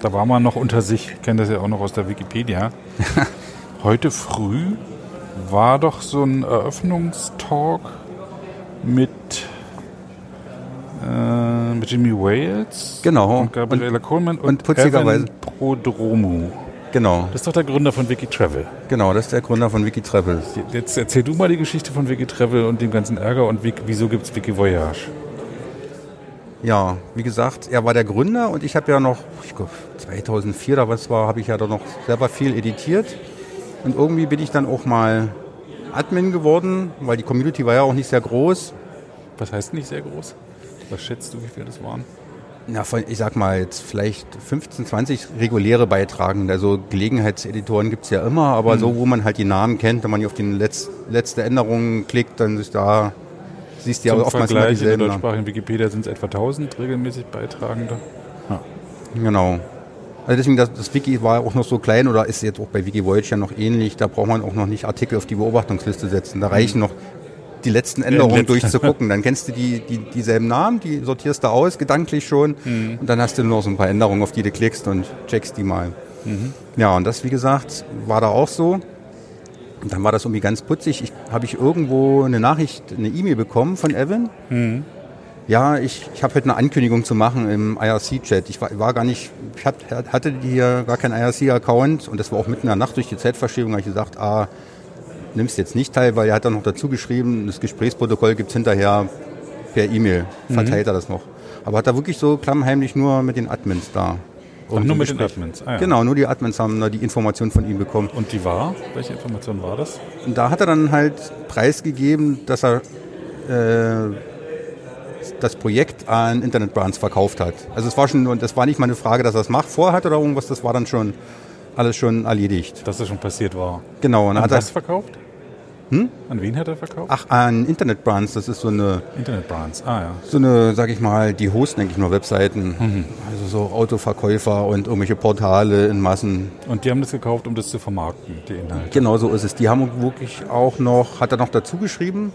Da war man noch unter sich, ich kenne das ja auch noch aus der Wikipedia. Heute früh war doch so ein Eröffnungstalk mit äh, mit Jimmy Wales. Genau. Und Gabriela Coleman und, und Evan Prodromu. Genau. Das ist doch der Gründer von Wikitravel. Genau, das ist der Gründer von Wikitravel. Jetzt erzähl du mal die Geschichte von Wikitravel und dem ganzen Ärger und wieso gibt es Wikivoyage? Ja, wie gesagt, er war der Gründer und ich habe ja noch, ich glaube 2004 oder was war, habe ich ja da noch selber viel editiert. Und irgendwie bin ich dann auch mal Admin geworden, weil die Community war ja auch nicht sehr groß. Was heißt nicht sehr groß? Was schätzt du, wie viele das waren? Na, ich sag mal jetzt vielleicht 15, 20 reguläre Beitragende. Also Gelegenheitseditoren gibt es ja immer, aber mhm. so, wo man halt die Namen kennt, wenn man auf die Letz-, letzte Änderung klickt, dann ist da, siehst du ja oftmals Vergleich, mal dieselben. In der deutschsprachigen Wikipedia sind es etwa 1000 regelmäßig Beitragende. Ja. Genau. Also deswegen, das, das, Wiki war auch noch so klein oder ist jetzt auch bei WikiVoyage ja noch ähnlich. Da braucht man auch noch nicht Artikel auf die Beobachtungsliste setzen. Da reichen mhm. noch die letzten Änderungen ja, durchzugucken. Dann kennst du die, die, dieselben Namen, die sortierst du aus, gedanklich schon. Mhm. Und dann hast du nur noch so ein paar Änderungen, auf die du klickst und checkst die mal. Mhm. Ja, und das, wie gesagt, war da auch so. Und dann war das irgendwie ganz putzig. Ich, habe ich irgendwo eine Nachricht, eine E-Mail bekommen von Evan. Mhm. Ja, ich, ich habe heute eine Ankündigung zu machen im IRC-Chat. Ich war, war gar nicht, ich hat, hatte hier gar keinen IRC-Account und das war auch mitten in der Nacht durch die Zeitverschiebung. habe ich gesagt, ah, nimmst jetzt nicht teil, weil er hat dann noch dazu geschrieben, das Gesprächsprotokoll gibt es hinterher per E-Mail, verteilt mhm. er das noch. Aber hat er wirklich so klammheimlich nur mit den Admins da Ach, nur mit den Admins? Ah, ja. Genau, nur die Admins haben da die Information von ihm bekommen. Und die war? Welche Information war das? Und da hat er dann halt preisgegeben, dass er äh, das Projekt an Internet Brands verkauft hat. Also es war schon, und das war nicht mal eine Frage, dass er es macht, vorhat oder irgendwas, das war dann schon alles schon erledigt. Dass das schon passiert war. Genau. Und an hat was verkauft? Hm? An wen hat er verkauft? Ach, an Internet Brands. Das ist so eine. Internet Brands, ah ja. So eine, sag ich mal, die hosten eigentlich nur Webseiten. Mhm. Also so Autoverkäufer und irgendwelche Portale in Massen. Und die haben das gekauft, um das zu vermarkten, die Inhalte. Genau so ist es. Die haben wirklich auch noch, hat er noch dazu geschrieben,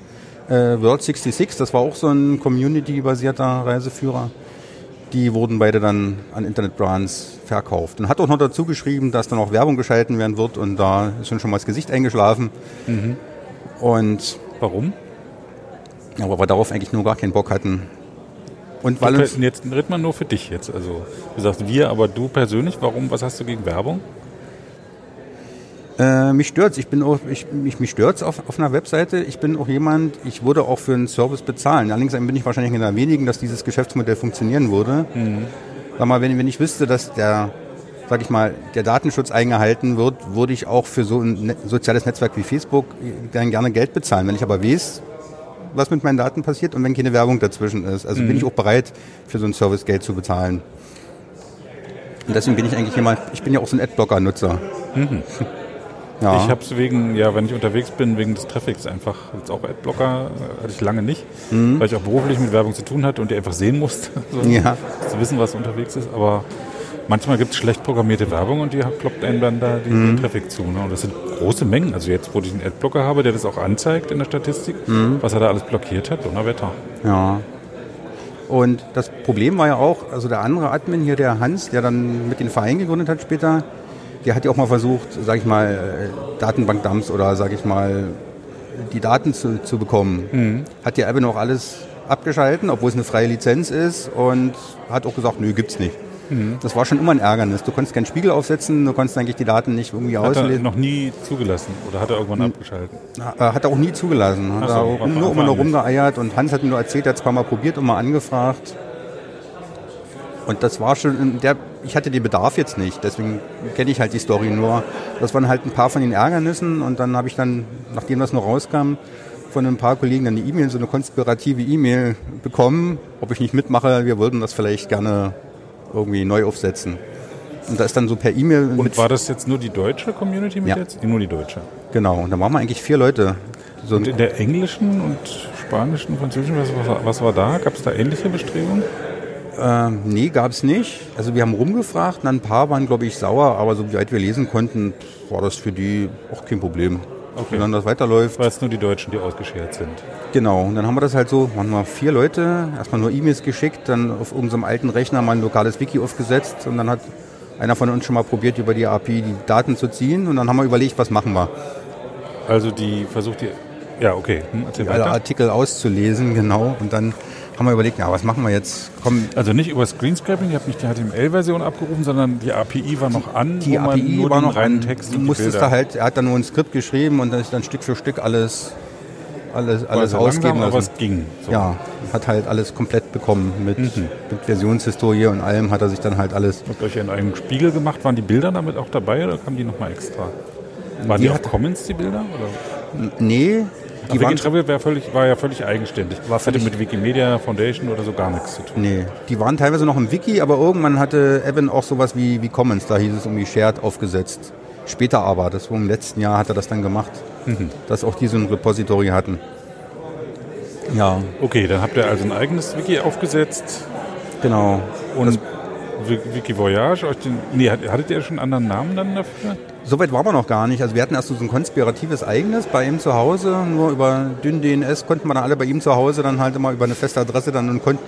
äh, World 66, das war auch so ein Community-basierter Reiseführer. Die wurden beide dann an Internet Brands verkauft. Und hat auch noch dazu geschrieben, dass dann auch Werbung geschalten werden wird und da ist schon schon mal das Gesicht eingeschlafen. Mhm. Und warum? Ja, weil wir darauf eigentlich nur gar keinen Bock hatten. Und weil uns jetzt redet man nur für dich jetzt. Also du sagst wir, aber du persönlich, warum? Was hast du gegen Werbung? Äh, mich stört's. Ich bin auch, ich, mich, mich stört's auf, auf einer Webseite. Ich bin auch jemand, ich würde auch für einen Service bezahlen. Allerdings bin ich wahrscheinlich einer wenigen, dass dieses Geschäftsmodell funktionieren würde. Mhm. Sag mal, wenn, wenn ich wüsste, dass der, sag ich mal, der Datenschutz eingehalten wird, würde ich auch für so ein soziales Netzwerk wie Facebook dann gerne Geld bezahlen. Wenn ich aber weiß, was mit meinen Daten passiert und wenn keine Werbung dazwischen ist. Also mhm. bin ich auch bereit, für so einen Service Geld zu bezahlen. Und deswegen bin ich eigentlich jemand, ich bin ja auch so ein Adblocker-Nutzer. Mhm. Ja. Ich habe es wegen, ja, wenn ich unterwegs bin, wegen des Traffics einfach jetzt auch Adblocker äh, hatte ich lange nicht, mhm. weil ich auch beruflich mit Werbung zu tun hatte und die einfach sehen musste, so, ja. zu wissen, was unterwegs ist. Aber manchmal gibt es schlecht programmierte Werbung und die kloppt einem dann da den, mhm. Traffic zu. Ne? Und das sind große Mengen. Also jetzt, wo ich einen Adblocker habe, der das auch anzeigt in der Statistik, mhm. was er da alles blockiert hat, Donnerwetter. Ja. Und das Problem war ja auch, also der andere Admin hier, der Hans, der dann mit den Verein gegründet hat später, der hat ja auch mal versucht, sage ich mal, äh, Datenbankdumps oder sage ich mal, die Daten zu, zu bekommen. Mhm. Hat die Apple noch alles abgeschalten, obwohl es eine freie Lizenz ist und hat auch gesagt, nö, gibt's nicht. Mhm. Das war schon immer ein Ärgernis. Du konntest keinen Spiegel aufsetzen, du konntest eigentlich die Daten nicht irgendwie hat auslesen. Hat er noch nie zugelassen oder hat er irgendwann hm. abgeschalten? Hat er auch nie zugelassen. Hat so, er nur immer nur rumgeeiert und Hans hat mir nur erzählt, er hat es ein paar Mal probiert und mal angefragt. Und das war schon, der, ich hatte den Bedarf jetzt nicht, deswegen kenne ich halt die Story nur. Das waren halt ein paar von den Ärgernissen und dann habe ich dann, nachdem das noch rauskam, von ein paar Kollegen dann eine E-Mail, so eine konspirative E-Mail bekommen, ob ich nicht mitmache, wir wollten das vielleicht gerne irgendwie neu aufsetzen. Und da ist dann so per E-Mail. Und war das jetzt nur die deutsche Community mit ja. jetzt? Nur die deutsche. Genau, und da waren wir eigentlich vier Leute. So und in der englischen und spanischen, französischen, was, was war da? Gab es da ähnliche Bestrebungen? Ähm, nee, gab es nicht. Also wir haben rumgefragt, ein paar waren, glaube ich, sauer, aber soweit wir lesen konnten, war das für die auch kein Problem. Okay. Wenn dann das weiterläuft. Weil es nur die Deutschen, die ausgeschert sind. Genau, und dann haben wir das halt so, waren wir vier Leute, erstmal nur E-Mails geschickt, dann auf unserem alten Rechner mal ein lokales Wiki aufgesetzt und dann hat einer von uns schon mal probiert, über die API die Daten zu ziehen und dann haben wir überlegt, was machen wir. Also die versucht die, ja okay, hm, alle Artikel auszulesen, genau, und dann haben wir überlegt, ja, was machen wir jetzt? Komm. Also nicht über Screenscraping, ihr habt nicht die HTML-Version abgerufen, sondern die API war noch an, die API war noch reinen Text Du musstest da halt, er hat dann nur ein Skript geschrieben und dann ist dann Stück für Stück alles alles, alles ausgeben langsam, aber es ging. So. Ja, hat halt alles komplett bekommen mit, mhm. mit Versionshistorie und allem hat er sich dann halt alles. Habt ihr euch in einem Spiegel gemacht? Waren die Bilder damit auch dabei oder kamen die nochmal extra? Waren die, die auch Comments, die Bilder? Oder? Nee, die Wiki Travel war, völlig, war ja völlig eigenständig. War völlig hatte mit Wikimedia Foundation oder so gar nichts zu tun. Nee, die waren teilweise noch im Wiki, aber irgendwann hatte Evan auch sowas wie, wie Commons, da hieß es irgendwie Shared aufgesetzt. Später aber, das war im letzten Jahr hat er das dann gemacht, mhm. dass auch die so ein Repository hatten. Ja. Okay, dann habt ihr also ein eigenes Wiki aufgesetzt. Genau. Und das Wiki Voyage, euch den, nee, hattet ihr schon einen anderen Namen dann dafür? Soweit waren wir noch gar nicht. Also wir hatten erst so ein konspiratives eigenes bei ihm zu Hause. Nur über dünn DNS konnten wir dann alle bei ihm zu Hause dann halt immer über eine feste Adresse dann und konnten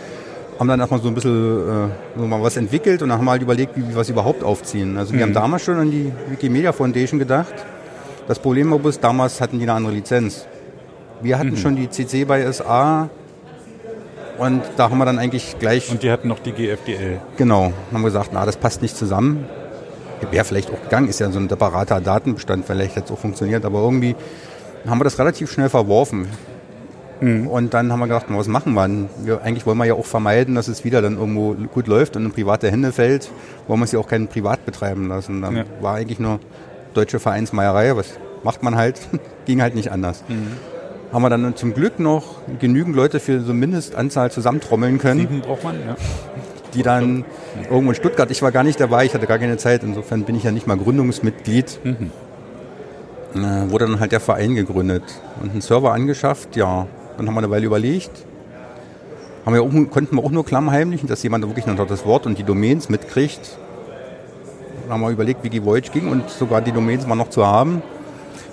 haben dann erstmal so ein bisschen äh, so mal was entwickelt und dann haben wir halt überlegt, wie wir was überhaupt aufziehen. Also wir mhm. haben damals schon an die Wikimedia Foundation gedacht. Das Problem war damals hatten die eine andere Lizenz. Wir hatten mhm. schon die CC bei SA und da haben wir dann eigentlich gleich... Und die hatten noch die GFDL. Genau, haben gesagt, na, das passt nicht zusammen wäre vielleicht auch gegangen, ist ja so ein separater Datenbestand, vielleicht hätte es auch funktioniert, aber irgendwie haben wir das relativ schnell verworfen. Mhm. Und dann haben wir gedacht, was machen wir? wir? Eigentlich wollen wir ja auch vermeiden, dass es wieder dann irgendwo gut läuft und in private Hände fällt. Wollen wir es ja auch keinen privat betreiben lassen. Dann ja. war eigentlich nur deutsche Vereinsmeierei, was macht man halt, ging halt nicht anders. Mhm. Haben wir dann zum Glück noch genügend Leute für so Mindestanzahl zusammentrommeln können. Sieben braucht man, ja. Die dann irgendwo in Stuttgart, ich war gar nicht dabei, ich hatte gar keine Zeit, insofern bin ich ja nicht mal Gründungsmitglied. Mhm. Äh, wurde dann halt der Verein gegründet und einen Server angeschafft, ja. Dann haben wir eine Weile überlegt. Haben wir auch, konnten wir auch nur klammheimlich, dass jemand wirklich noch das Wort und die Domains mitkriegt. Dann haben wir überlegt, wie Voyage ging und sogar die Domains mal noch zu haben.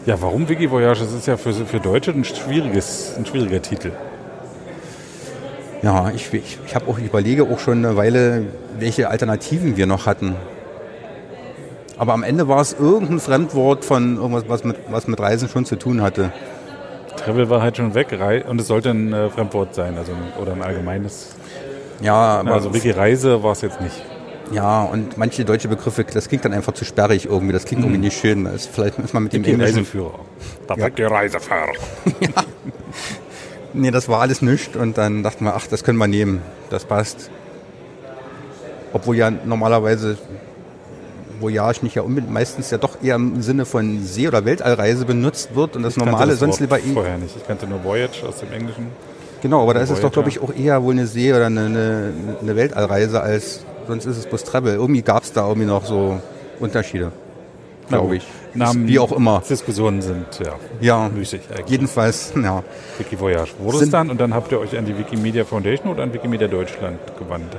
Ja, warum Wiki Voyage? Das ist ja für, für Deutsche ein, schwieriges, ein schwieriger Titel. Ja, ich, ich, ich habe auch, ich überlege auch schon eine Weile, welche Alternativen wir noch hatten. Aber am Ende war es irgendein Fremdwort von irgendwas, was mit, was mit Reisen schon zu tun hatte. Travel war halt schon weg und es sollte ein äh, Fremdwort sein, also oder ein allgemeines. Ja, aber also Wiki Reise war es jetzt nicht. Ja, und manche deutsche Begriffe, das klingt dann einfach zu sperrig irgendwie. Das klingt mhm. irgendwie nicht schön. Das vielleicht ist man mit dem Die Reiseführer. Da ja. der Reisefahrer. ja. Nee, das war alles nichts. Und dann dachten wir, ach, das können wir nehmen. Das passt. Obwohl ja normalerweise Voyage nicht ja unbedingt, meistens ja doch eher im Sinne von See- oder Weltallreise benutzt wird und das ich normale das sonst lieber eh. Vorher nicht. Ich kannte nur Voyage aus dem Englischen. Genau, aber da ist es doch, glaube ich, auch eher wohl eine See- oder eine, eine, eine Weltallreise als sonst ist es bloß Travel. Irgendwie gab es da irgendwie noch so Unterschiede, glaube ich. Namen, Wie auch immer. Diskussionen sind ja, ja müßig eigentlich. Jedenfalls, ja. Wiki Voyage wurde es dann und dann habt ihr euch an die Wikimedia Foundation oder an Wikimedia Deutschland gewandt?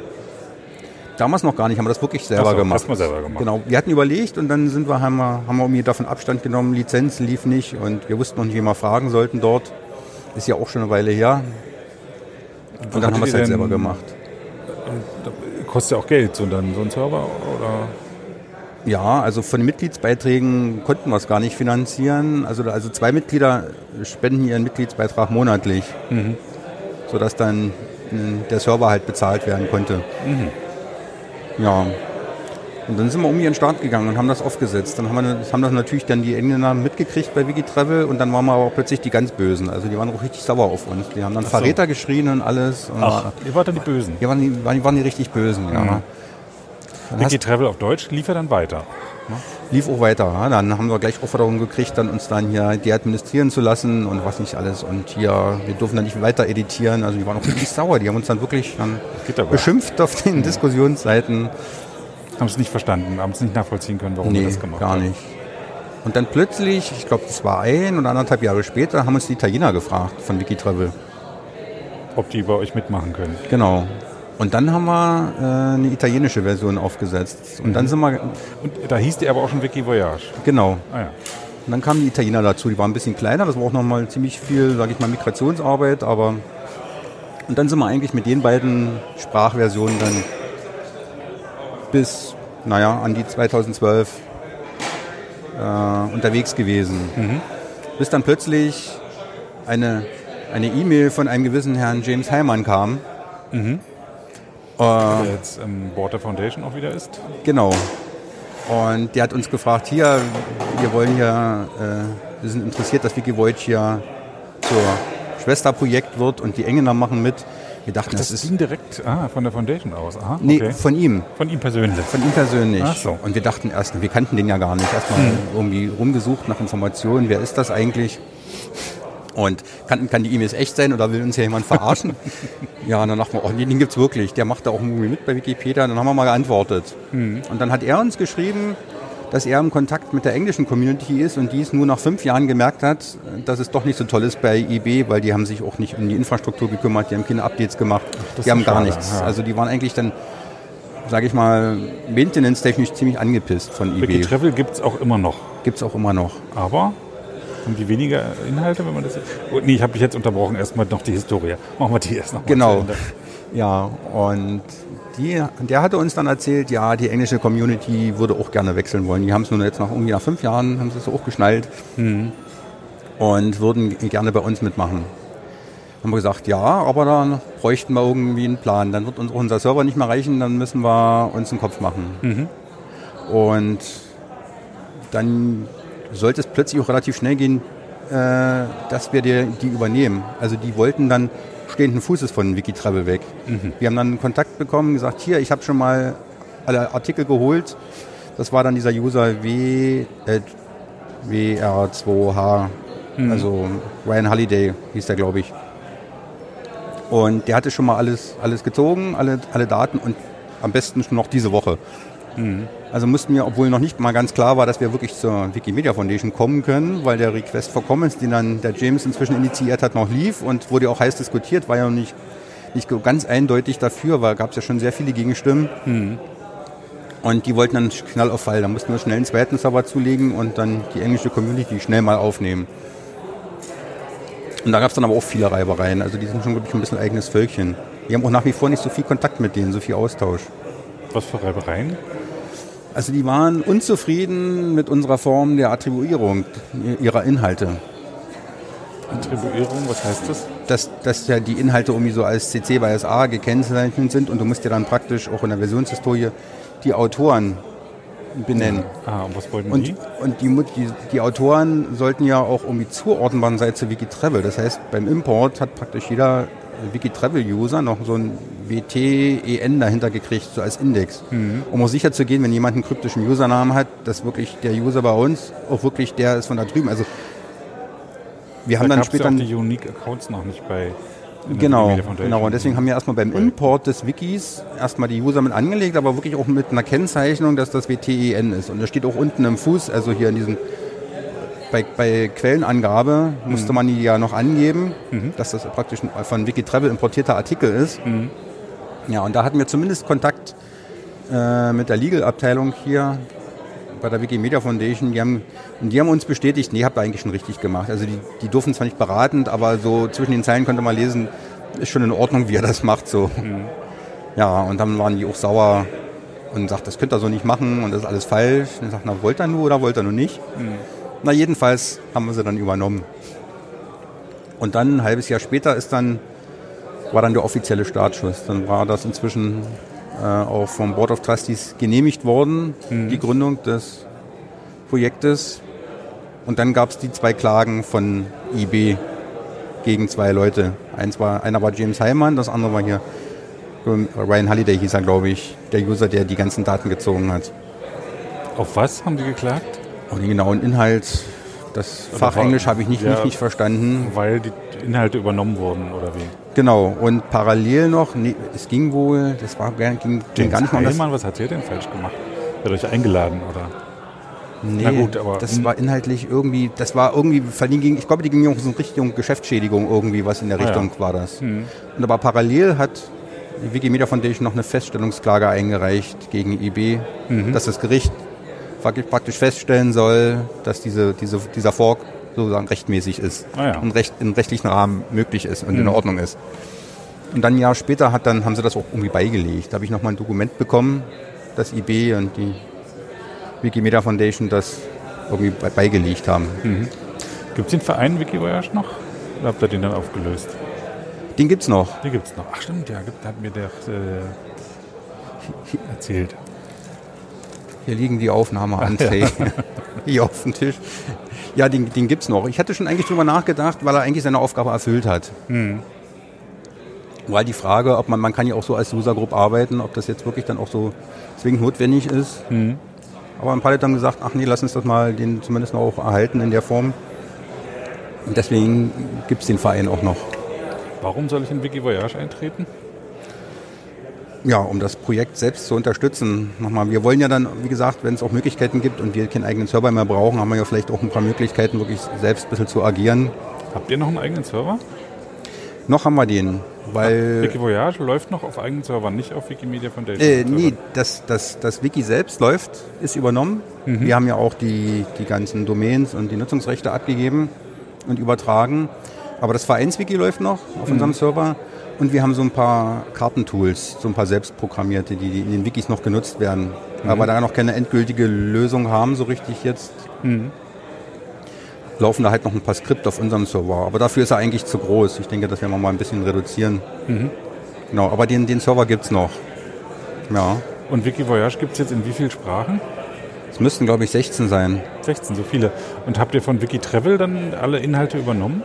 Damals noch gar nicht, haben wir das wirklich selber so, gemacht. Mal selber gemacht. Genau, wir hatten überlegt und dann sind wir, haben wir, haben wir irgendwie davon Abstand genommen, Lizenzen lief nicht und wir wussten noch nicht, wie wir fragen sollten dort. Ist ja auch schon eine Weile her. Und, und dann haben wir es halt selber gemacht kostet ja auch Geld, so, dann, so ein Server oder? Ja, also von den Mitgliedsbeiträgen konnten wir es gar nicht finanzieren. Also, also zwei Mitglieder spenden ihren Mitgliedsbeitrag monatlich, mhm. sodass dann hm, der Server halt bezahlt werden konnte. Mhm. Ja, und dann sind wir um ihren Start gegangen und haben das aufgesetzt. Dann haben, wir, haben das natürlich dann die Engländer mitgekriegt bei Wikitravel und dann waren wir aber plötzlich die ganz Bösen. Also die waren auch richtig sauer auf uns. Die haben dann so. Verräter geschrien und alles. Und Ach, ihr wart dann die Bösen? Die waren die, waren, waren die richtig Bösen, ja. Mhm. Wikitravel auf Deutsch lief er dann weiter? Ne? Lief auch weiter. Ja. Dann haben wir gleich Aufforderungen gekriegt, dann uns dann hier deadministrieren zu lassen und was nicht alles. Und hier, wir dürfen dann nicht weiter editieren. Also die waren auch richtig sauer. Die haben uns dann wirklich dann beschimpft auf den Diskussionsseiten. Haben es nicht verstanden, haben es nicht nachvollziehen können, warum nee, wir das gemacht gar haben. nicht. Und dann plötzlich, ich glaube, das war ein oder anderthalb Jahre später, haben uns die Italiener gefragt von Wikitravel. Ob die bei euch mitmachen können. Genau. Und dann haben wir äh, eine italienische Version aufgesetzt. Und dann sind wir. Und da hieß die aber auch schon Wiki Voyage. Genau. Ah, ja. Und dann kamen die Italiener dazu. Die waren ein bisschen kleiner. Das war auch nochmal ziemlich viel, sage ich mal, Migrationsarbeit. Aber und dann sind wir eigentlich mit den beiden Sprachversionen dann bis, naja, an die 2012 äh, unterwegs gewesen. Mhm. Bis dann plötzlich eine eine E-Mail von einem gewissen Herrn James Heimann kam. Mhm. Äh, der jetzt im Board der Foundation auch wieder ist. Genau. Und der hat uns gefragt, hier, wir wollen ja, äh, wir sind interessiert, dass Wikivoyage hier zur Schwesterprojekt wird und die Engländer machen mit. Wir dachten, Ach, das, das ist ihm direkt ah, von der Foundation aus. Aha, nee, okay. von ihm. Von ihm persönlich. Von ihm persönlich. Ach so. Und wir dachten erst, wir kannten den ja gar nicht. Erstmal hm. irgendwie rumgesucht nach Informationen, wer ist das eigentlich? Und kann, kann die E-Mails echt sein oder will uns ja jemand verarschen? ja, und dann dachten wir, oh, den gibt es wirklich. Der macht da auch irgendwie mit bei Wikipedia. Dann haben wir mal geantwortet. Hm. Und dann hat er uns geschrieben, dass er im Kontakt mit der englischen Community ist und dies nur nach fünf Jahren gemerkt hat, dass es doch nicht so toll ist bei IB, weil die haben sich auch nicht um die Infrastruktur gekümmert, die haben keine Updates gemacht, Ach, die haben gar schade, nichts. Ja. Also die waren eigentlich dann, sage ich mal, maintenance-technisch ziemlich angepisst von IB. Wiki Travel gibt es auch immer noch. Gibt es auch immer noch. Aber haben die weniger Inhalte, wenn man das. Oh, nee, ich habe mich jetzt unterbrochen. Erstmal noch die Historie. Machen wir die erst noch. Genau. Ja, und die, der hatte uns dann erzählt, ja, die englische Community würde auch gerne wechseln wollen. Die haben es nur jetzt nach irgendwie nach fünf Jahren, haben sie es auch geschnallt mhm. und würden gerne bei uns mitmachen. Haben wir gesagt, ja, aber dann bräuchten wir irgendwie einen Plan. Dann wird unser Server nicht mehr reichen, dann müssen wir uns einen Kopf machen. Mhm. Und dann sollte es plötzlich auch relativ schnell gehen, äh, dass wir die, die übernehmen. Also die wollten dann stehenden Fußes von Wikitravel weg. Mhm. Wir haben dann Kontakt bekommen, gesagt, hier, ich habe schon mal alle Artikel geholt. Das war dann dieser User w, äh, WR2H, mhm. also Ryan Halliday hieß der, glaube ich. Und der hatte schon mal alles, alles gezogen, alle, alle Daten und am besten schon noch diese Woche. Mhm. Also mussten wir, obwohl noch nicht mal ganz klar war, dass wir wirklich zur Wikimedia Foundation kommen können, weil der Request for Commons, den dann der James inzwischen initiiert hat, noch lief und wurde auch heiß diskutiert, war ja nicht, nicht ganz eindeutig dafür, weil gab es ja schon sehr viele Gegenstimmen. Mhm. Und die wollten dann knall auf Fall. Da mussten wir schnell einen zweiten Server zulegen und dann die englische Community schnell mal aufnehmen. Und da gab es dann aber auch viele Reibereien. Also die sind schon, glaube ich, ein bisschen eigenes Völkchen. Wir haben auch nach wie vor nicht so viel Kontakt mit denen, so viel Austausch. Was für Reibereien? Also die waren unzufrieden mit unserer Form der Attribuierung ihrer Inhalte. Attribuierung, was heißt das? Dass, dass ja die Inhalte irgendwie so als CC by SA gekennzeichnet sind und du musst ja dann praktisch auch in der Versionshistorie die Autoren benennen. Ah, und was wollten und, die? Und die, die, die, Autoren sollten ja auch irgendwie zuordnenbar sein zu Wikitravel. Das heißt, beim Import hat praktisch jeder Wikitravel-User noch so ein WTEN dahinter gekriegt, so als Index. Mhm. Um auch sicher zu gehen, wenn jemand einen kryptischen Usernamen hat, dass wirklich der User bei uns auch wirklich der ist von da drüben. Also wir da haben dann später... Ja die Unique Accounts noch nicht bei Genau, genau. Und deswegen haben wir erstmal beim Import des Wikis erstmal die User mit angelegt, aber wirklich auch mit einer Kennzeichnung, dass das WTEN ist. Und das steht auch unten im Fuß, also hier in diesem bei, bei Quellenangabe mhm. musste man die ja noch angeben, mhm. dass das praktisch von Wikitravel importierter Artikel ist. Mhm. Ja, und da hatten wir zumindest Kontakt äh, mit der Legal-Abteilung hier bei der Wikimedia Foundation. Die haben, und die haben uns bestätigt, nee, habt ihr eigentlich schon richtig gemacht. Also die, die durften zwar nicht beratend, aber so zwischen den Zeilen konnte man lesen, ist schon in Ordnung, wie er das macht. So. Mhm. Ja, und dann waren die auch sauer und sagt, das könnt ihr so nicht machen und das ist alles falsch. Und ich sagt, na, wollt ihr nur oder wollt ihr nur nicht? Mhm. Na, jedenfalls haben wir sie dann übernommen. Und dann ein halbes Jahr später ist dann, war dann der offizielle Startschuss. Dann war das inzwischen auch vom Board of Trustees genehmigt worden, mhm. die Gründung des Projektes. Und dann gab es die zwei Klagen von IB gegen zwei Leute. Eins war, einer war James Heimann, das andere war hier Ryan Halliday hieß er, glaube ich, der User, der die ganzen Daten gezogen hat. Auf was haben die geklagt? Und den genauen Inhalt, das Fachenglisch habe ich nicht, ja, nicht verstanden. Weil die Inhalte übernommen wurden, oder wie? Genau, und parallel noch, nee, es ging wohl, das war ging, ging James gar nicht mal. Heilmann, was hat er denn falsch gemacht? Hat euch eingeladen, oder? Nee, Na gut, aber das war inhaltlich irgendwie, das war irgendwie, ging, ich glaube, die ging in Richtung Geschäftsschädigung irgendwie, was in der Richtung ah, ja. war das. Mhm. Und aber parallel hat die Wikimedia Foundation noch eine Feststellungsklage eingereicht gegen IB, mhm. dass das Gericht praktisch feststellen soll, dass diese, diese, dieser Fork sozusagen rechtmäßig ist ah ja. und recht, im rechtlichen Rahmen möglich ist und mhm. in Ordnung ist. Und dann ein Jahr später hat dann, haben sie das auch irgendwie beigelegt. Da habe ich nochmal ein Dokument bekommen, dass IB und die Wikimedia Foundation das irgendwie beigelegt haben. Mhm. Gibt es den Verein Wikivoyage noch? Oder habt ihr den dann aufgelöst? Den gibt es noch. Den gibt es noch. Ach stimmt, ja, hat mir der äh, erzählt. Hier liegen die Aufnahmeanträge ja. hier auf dem Tisch. Ja, den, den gibt es noch. Ich hatte schon eigentlich drüber nachgedacht, weil er eigentlich seine Aufgabe erfüllt hat. Hm. Weil die Frage, ob man, man kann ja auch so als User Group arbeiten, ob das jetzt wirklich dann auch so zwingend notwendig ist. Hm. Aber ein paar Leute haben gesagt, ach nee, lass uns das mal den zumindest noch auch erhalten in der Form. Und deswegen gibt es den Verein auch noch. Warum soll ich in Wikivoyage eintreten? Ja, um das Projekt selbst zu unterstützen. Nochmal, wir wollen ja dann, wie gesagt, wenn es auch Möglichkeiten gibt und wir keinen eigenen Server mehr brauchen, haben wir ja vielleicht auch ein paar Möglichkeiten, wirklich selbst ein bisschen zu agieren. Habt ihr noch einen eigenen Server? Noch haben wir den, weil... Wikivoyage läuft noch auf eigenen Servern, nicht auf Wikimedia Foundation? Äh, nee, das, das, das Wiki selbst läuft, ist übernommen. Mhm. Wir haben ja auch die, die ganzen Domains und die Nutzungsrechte abgegeben und übertragen. Aber das Vereinswiki läuft noch auf mhm. unserem Server. Und wir haben so ein paar Kartentools, so ein paar selbstprogrammierte, die in den Wikis noch genutzt werden. Mhm. Aber da noch keine endgültige Lösung haben, so richtig jetzt, mhm. laufen da halt noch ein paar Skripte auf unserem Server. Aber dafür ist er eigentlich zu groß. Ich denke, das werden wir mal ein bisschen reduzieren. Mhm. Genau, aber den, den Server gibt es noch. Ja. Und Wikivoyage gibt es jetzt in wie vielen Sprachen? Es müssten, glaube ich, 16 sein. 16, so viele. Und habt ihr von Wikitravel dann alle Inhalte übernommen?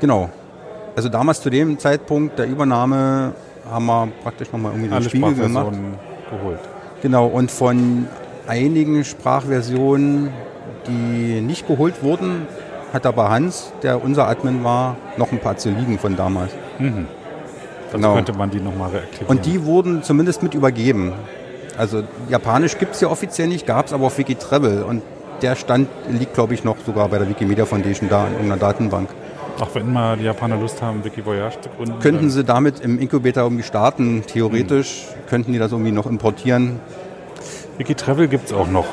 Genau. Also damals zu dem Zeitpunkt der Übernahme haben wir praktisch nochmal irgendwie den Spiegel gemacht. geholt. Genau, und von einigen Sprachversionen, die nicht geholt wurden, hat aber Hans, der unser Admin war, noch ein paar zu liegen von damals. Mhm. Dann genau. könnte man die nochmal reaktivieren. Und die wurden zumindest mit übergeben. Also Japanisch gibt es ja offiziell nicht, gab es aber auf Wikitravel. Und der Stand liegt, glaube ich, noch sogar bei der Wikimedia Foundation da in irgendeiner Datenbank. Auch wenn mal die Japaner Lust haben, Wikivoyage zu gründen? Könnten sie damit im Inkubator irgendwie starten. Theoretisch hm. könnten die das irgendwie noch importieren. Wikitravel gibt es auch noch.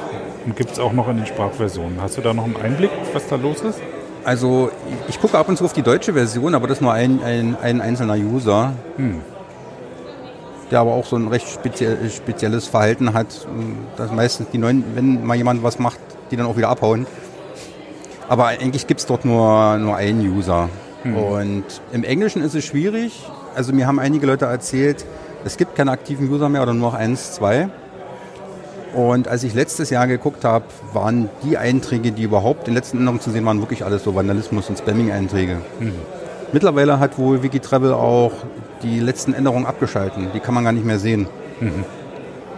Und gibt es auch noch in den Sprachversionen. Hast du da noch einen Einblick, was da los ist? Also ich gucke ab und zu auf die deutsche Version, aber das ist nur ein, ein, ein einzelner User. Hm. Der aber auch so ein recht speziell, spezielles Verhalten hat. Dass meistens die neuen, wenn mal jemand was macht, die dann auch wieder abhauen. Aber eigentlich gibt es dort nur, nur einen User. Hm. Und im Englischen ist es schwierig. Also mir haben einige Leute erzählt, es gibt keine aktiven User mehr oder nur noch eins, zwei. Und als ich letztes Jahr geguckt habe, waren die Einträge, die überhaupt in den letzten Änderungen zu sehen waren, wirklich alles so Vandalismus- und Spamming-Einträge. Mhm. Mittlerweile hat wohl Wikitravel auch die letzten Änderungen abgeschalten. Die kann man gar nicht mehr sehen. Mhm.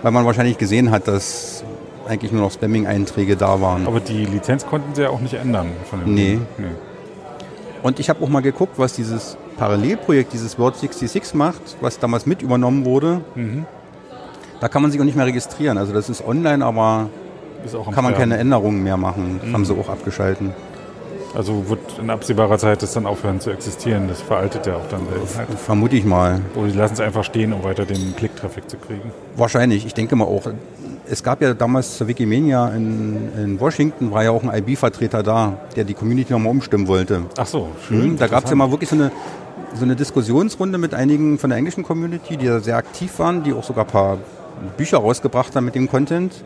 Weil man wahrscheinlich gesehen hat, dass eigentlich nur noch Spamming-Einträge da waren. Aber die Lizenz konnten sie ja auch nicht ändern. Von dem nee. nee. Und ich habe auch mal geguckt, was dieses Parallelprojekt, dieses Word 66 macht, was damals mit übernommen wurde. Mhm. Da kann man sich auch nicht mehr registrieren. Also das ist online, aber kann man keine Änderungen mehr machen. Das mhm. haben sie auch abgeschalten. Also wird in absehbarer Zeit das dann aufhören zu existieren. Das veraltet ja auch dann Seltenheit. Vermute ich mal. Oder die lassen es einfach stehen, um weiter den Klicktraffic zu kriegen. Wahrscheinlich. Ich denke mal auch. Es gab ja damals zur Wikimania in, in Washington, war ja auch ein IB-Vertreter da, der die Community nochmal umstimmen wollte. Ach so, schön. Mhm, da gab es ja mal wirklich so eine, so eine Diskussionsrunde mit einigen von der englischen Community, die da sehr aktiv waren, die auch sogar ein paar Bücher rausgebracht haben mit dem Content.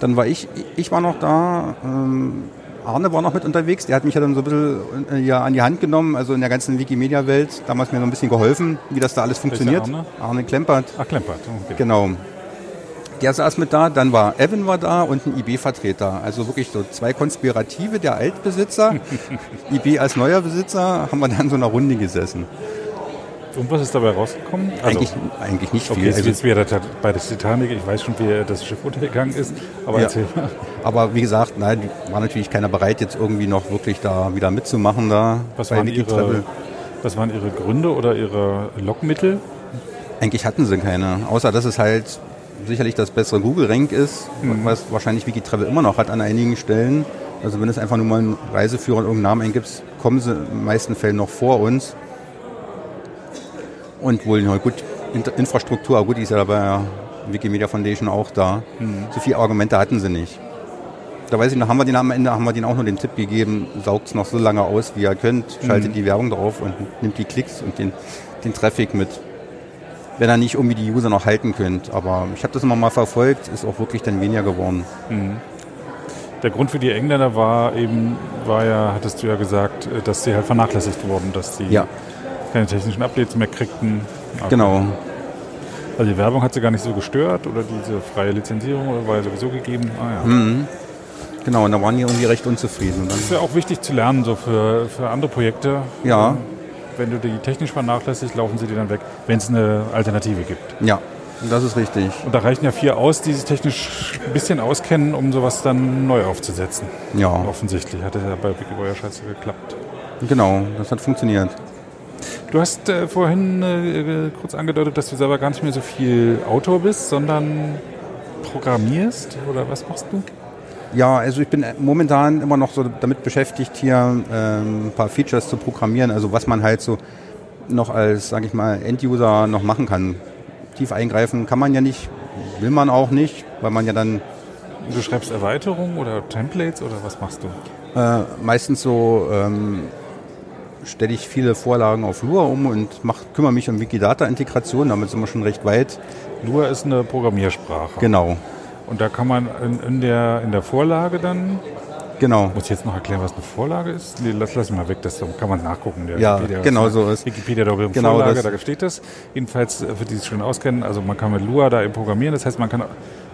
Dann war ich, ich war noch da, ähm, Arne war noch mit unterwegs, der hat mich ja dann so ein bisschen äh, ja, an die Hand genommen, also in der ganzen Wikimedia-Welt, damals mir noch ein bisschen geholfen, wie das da alles funktioniert. Arne? Arne Klempert. Ach, Klempert, okay. Genau. Der saß mit da, dann war Evan war da und ein IB-Vertreter. Also wirklich so zwei Konspirative, der Altbesitzer, IB als neuer Besitzer, haben wir dann in so einer Runde gesessen. Und was ist dabei rausgekommen? Also, eigentlich, eigentlich nicht viel. Okay, also, jetzt wieder bei der Titanic, ich weiß schon, wie das Schiff untergegangen ist, aber ja. erzähl mal. Aber wie gesagt, nein, war natürlich keiner bereit, jetzt irgendwie noch wirklich da wieder mitzumachen. Da was, waren ihre, was waren Ihre Gründe oder Ihre Lockmittel? Eigentlich hatten sie keine, außer dass es halt sicherlich das bessere Google-Rank ist, mhm. was wahrscheinlich Wikitravel immer noch hat an einigen Stellen. Also wenn es einfach nur mal einen Reiseführer und irgendeinen Namen eingibst, kommen sie in den meisten Fällen noch vor uns. Und wohl, na gut, Infrastruktur, gut, die ist ja bei der Wikimedia Foundation auch da. Mhm. So viele Argumente hatten sie nicht. Da weiß ich noch, haben wir den am Ende haben wir denen auch nur den Tipp gegeben, saugt es noch so lange aus, wie ihr könnt, schaltet mhm. die Werbung drauf und nimmt die Klicks und den, den Traffic mit. Wenn ihr nicht irgendwie die User noch halten könnt. Aber ich habe das immer mal verfolgt, ist auch wirklich dann weniger geworden. Mhm. Der Grund für die Engländer war eben, war ja, hattest du ja gesagt, dass sie halt vernachlässigt wurden, dass sie ja keine technischen Updates mehr kriegten. Okay. Genau. Also die Werbung hat sie gar nicht so gestört oder diese freie Lizenzierung war ja sowieso gegeben. Ah, ja. mhm. Genau, und da waren die irgendwie recht unzufrieden. Das ist ja auch wichtig zu lernen, so für, für andere Projekte. Ja. Wenn du die technisch vernachlässigst, laufen sie dir dann weg, wenn es eine Alternative gibt. Ja, das ist richtig. Und da reichen ja vier aus, die sich technisch ein bisschen auskennen, um sowas dann neu aufzusetzen. Ja. offensichtlich hat es ja bei Wikivoyer scheiße geklappt. Genau, das hat funktioniert. Du hast äh, vorhin äh, kurz angedeutet, dass du selber gar nicht mehr so viel Autor bist, sondern programmierst oder was machst du? Ja, also ich bin momentan immer noch so damit beschäftigt, hier ähm, ein paar Features zu programmieren, also was man halt so noch als, sage ich mal, End-User noch machen kann. Tief eingreifen kann man ja nicht, will man auch nicht, weil man ja dann... Du schreibst Erweiterungen oder Templates oder was machst du? Äh, meistens so ähm, stelle ich viele Vorlagen auf Lua um und mach, kümmere mich um Wikidata-Integration. Damit sind wir schon recht weit. Lua ist eine Programmiersprache. Genau. Und da kann man in, in, der, in der Vorlage dann Genau. Muss ich jetzt noch erklären, was eine Vorlage ist? Nee, lass, lass mal weg, das kann man nachgucken. Der ja, Wikipedia, genau so ist. Wikipedia darüber genau Vorlage, da steht das. Jedenfalls, äh, für die es schon auskennen, also man kann mit Lua da programmieren, das heißt, man kann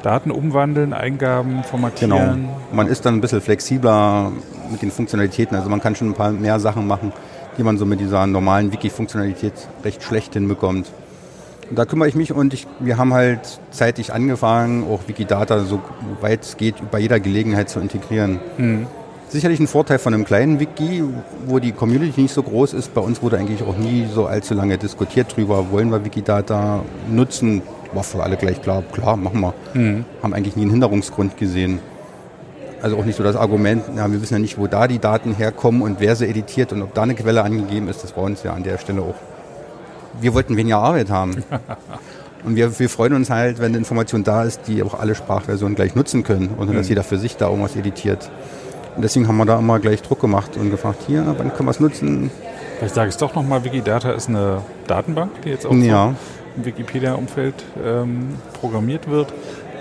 Daten umwandeln, Eingaben formatieren. Genau. Man ist dann ein bisschen flexibler mit den Funktionalitäten, also man kann schon ein paar mehr Sachen machen, die man so mit dieser normalen Wiki-Funktionalität recht schlecht hinbekommt. Da kümmere ich mich und ich, wir haben halt zeitig angefangen, auch Wikidata so weit es geht bei jeder Gelegenheit zu integrieren. Mhm. Sicherlich ein Vorteil von einem kleinen Wiki, wo die Community nicht so groß ist. Bei uns wurde eigentlich auch nie so allzu lange diskutiert drüber, wollen wir Wikidata nutzen. War für alle gleich klar, klar, machen wir. Mhm. Haben eigentlich nie einen Hinderungsgrund gesehen. Also auch nicht so das Argument, ja, wir wissen ja nicht, wo da die Daten herkommen und wer sie editiert und ob da eine Quelle angegeben ist. Das war uns ja an der Stelle auch wir wollten weniger Arbeit haben. Und wir, wir freuen uns halt, wenn eine Information da ist, die auch alle Sprachversionen gleich nutzen können und mhm. dass jeder für sich da irgendwas editiert. Und deswegen haben wir da immer gleich Druck gemacht und gefragt, hier, wann können wir es nutzen? Vielleicht sage ich es doch nochmal, Wikidata ist eine Datenbank, die jetzt auch ja. im Wikipedia-Umfeld ähm, programmiert wird,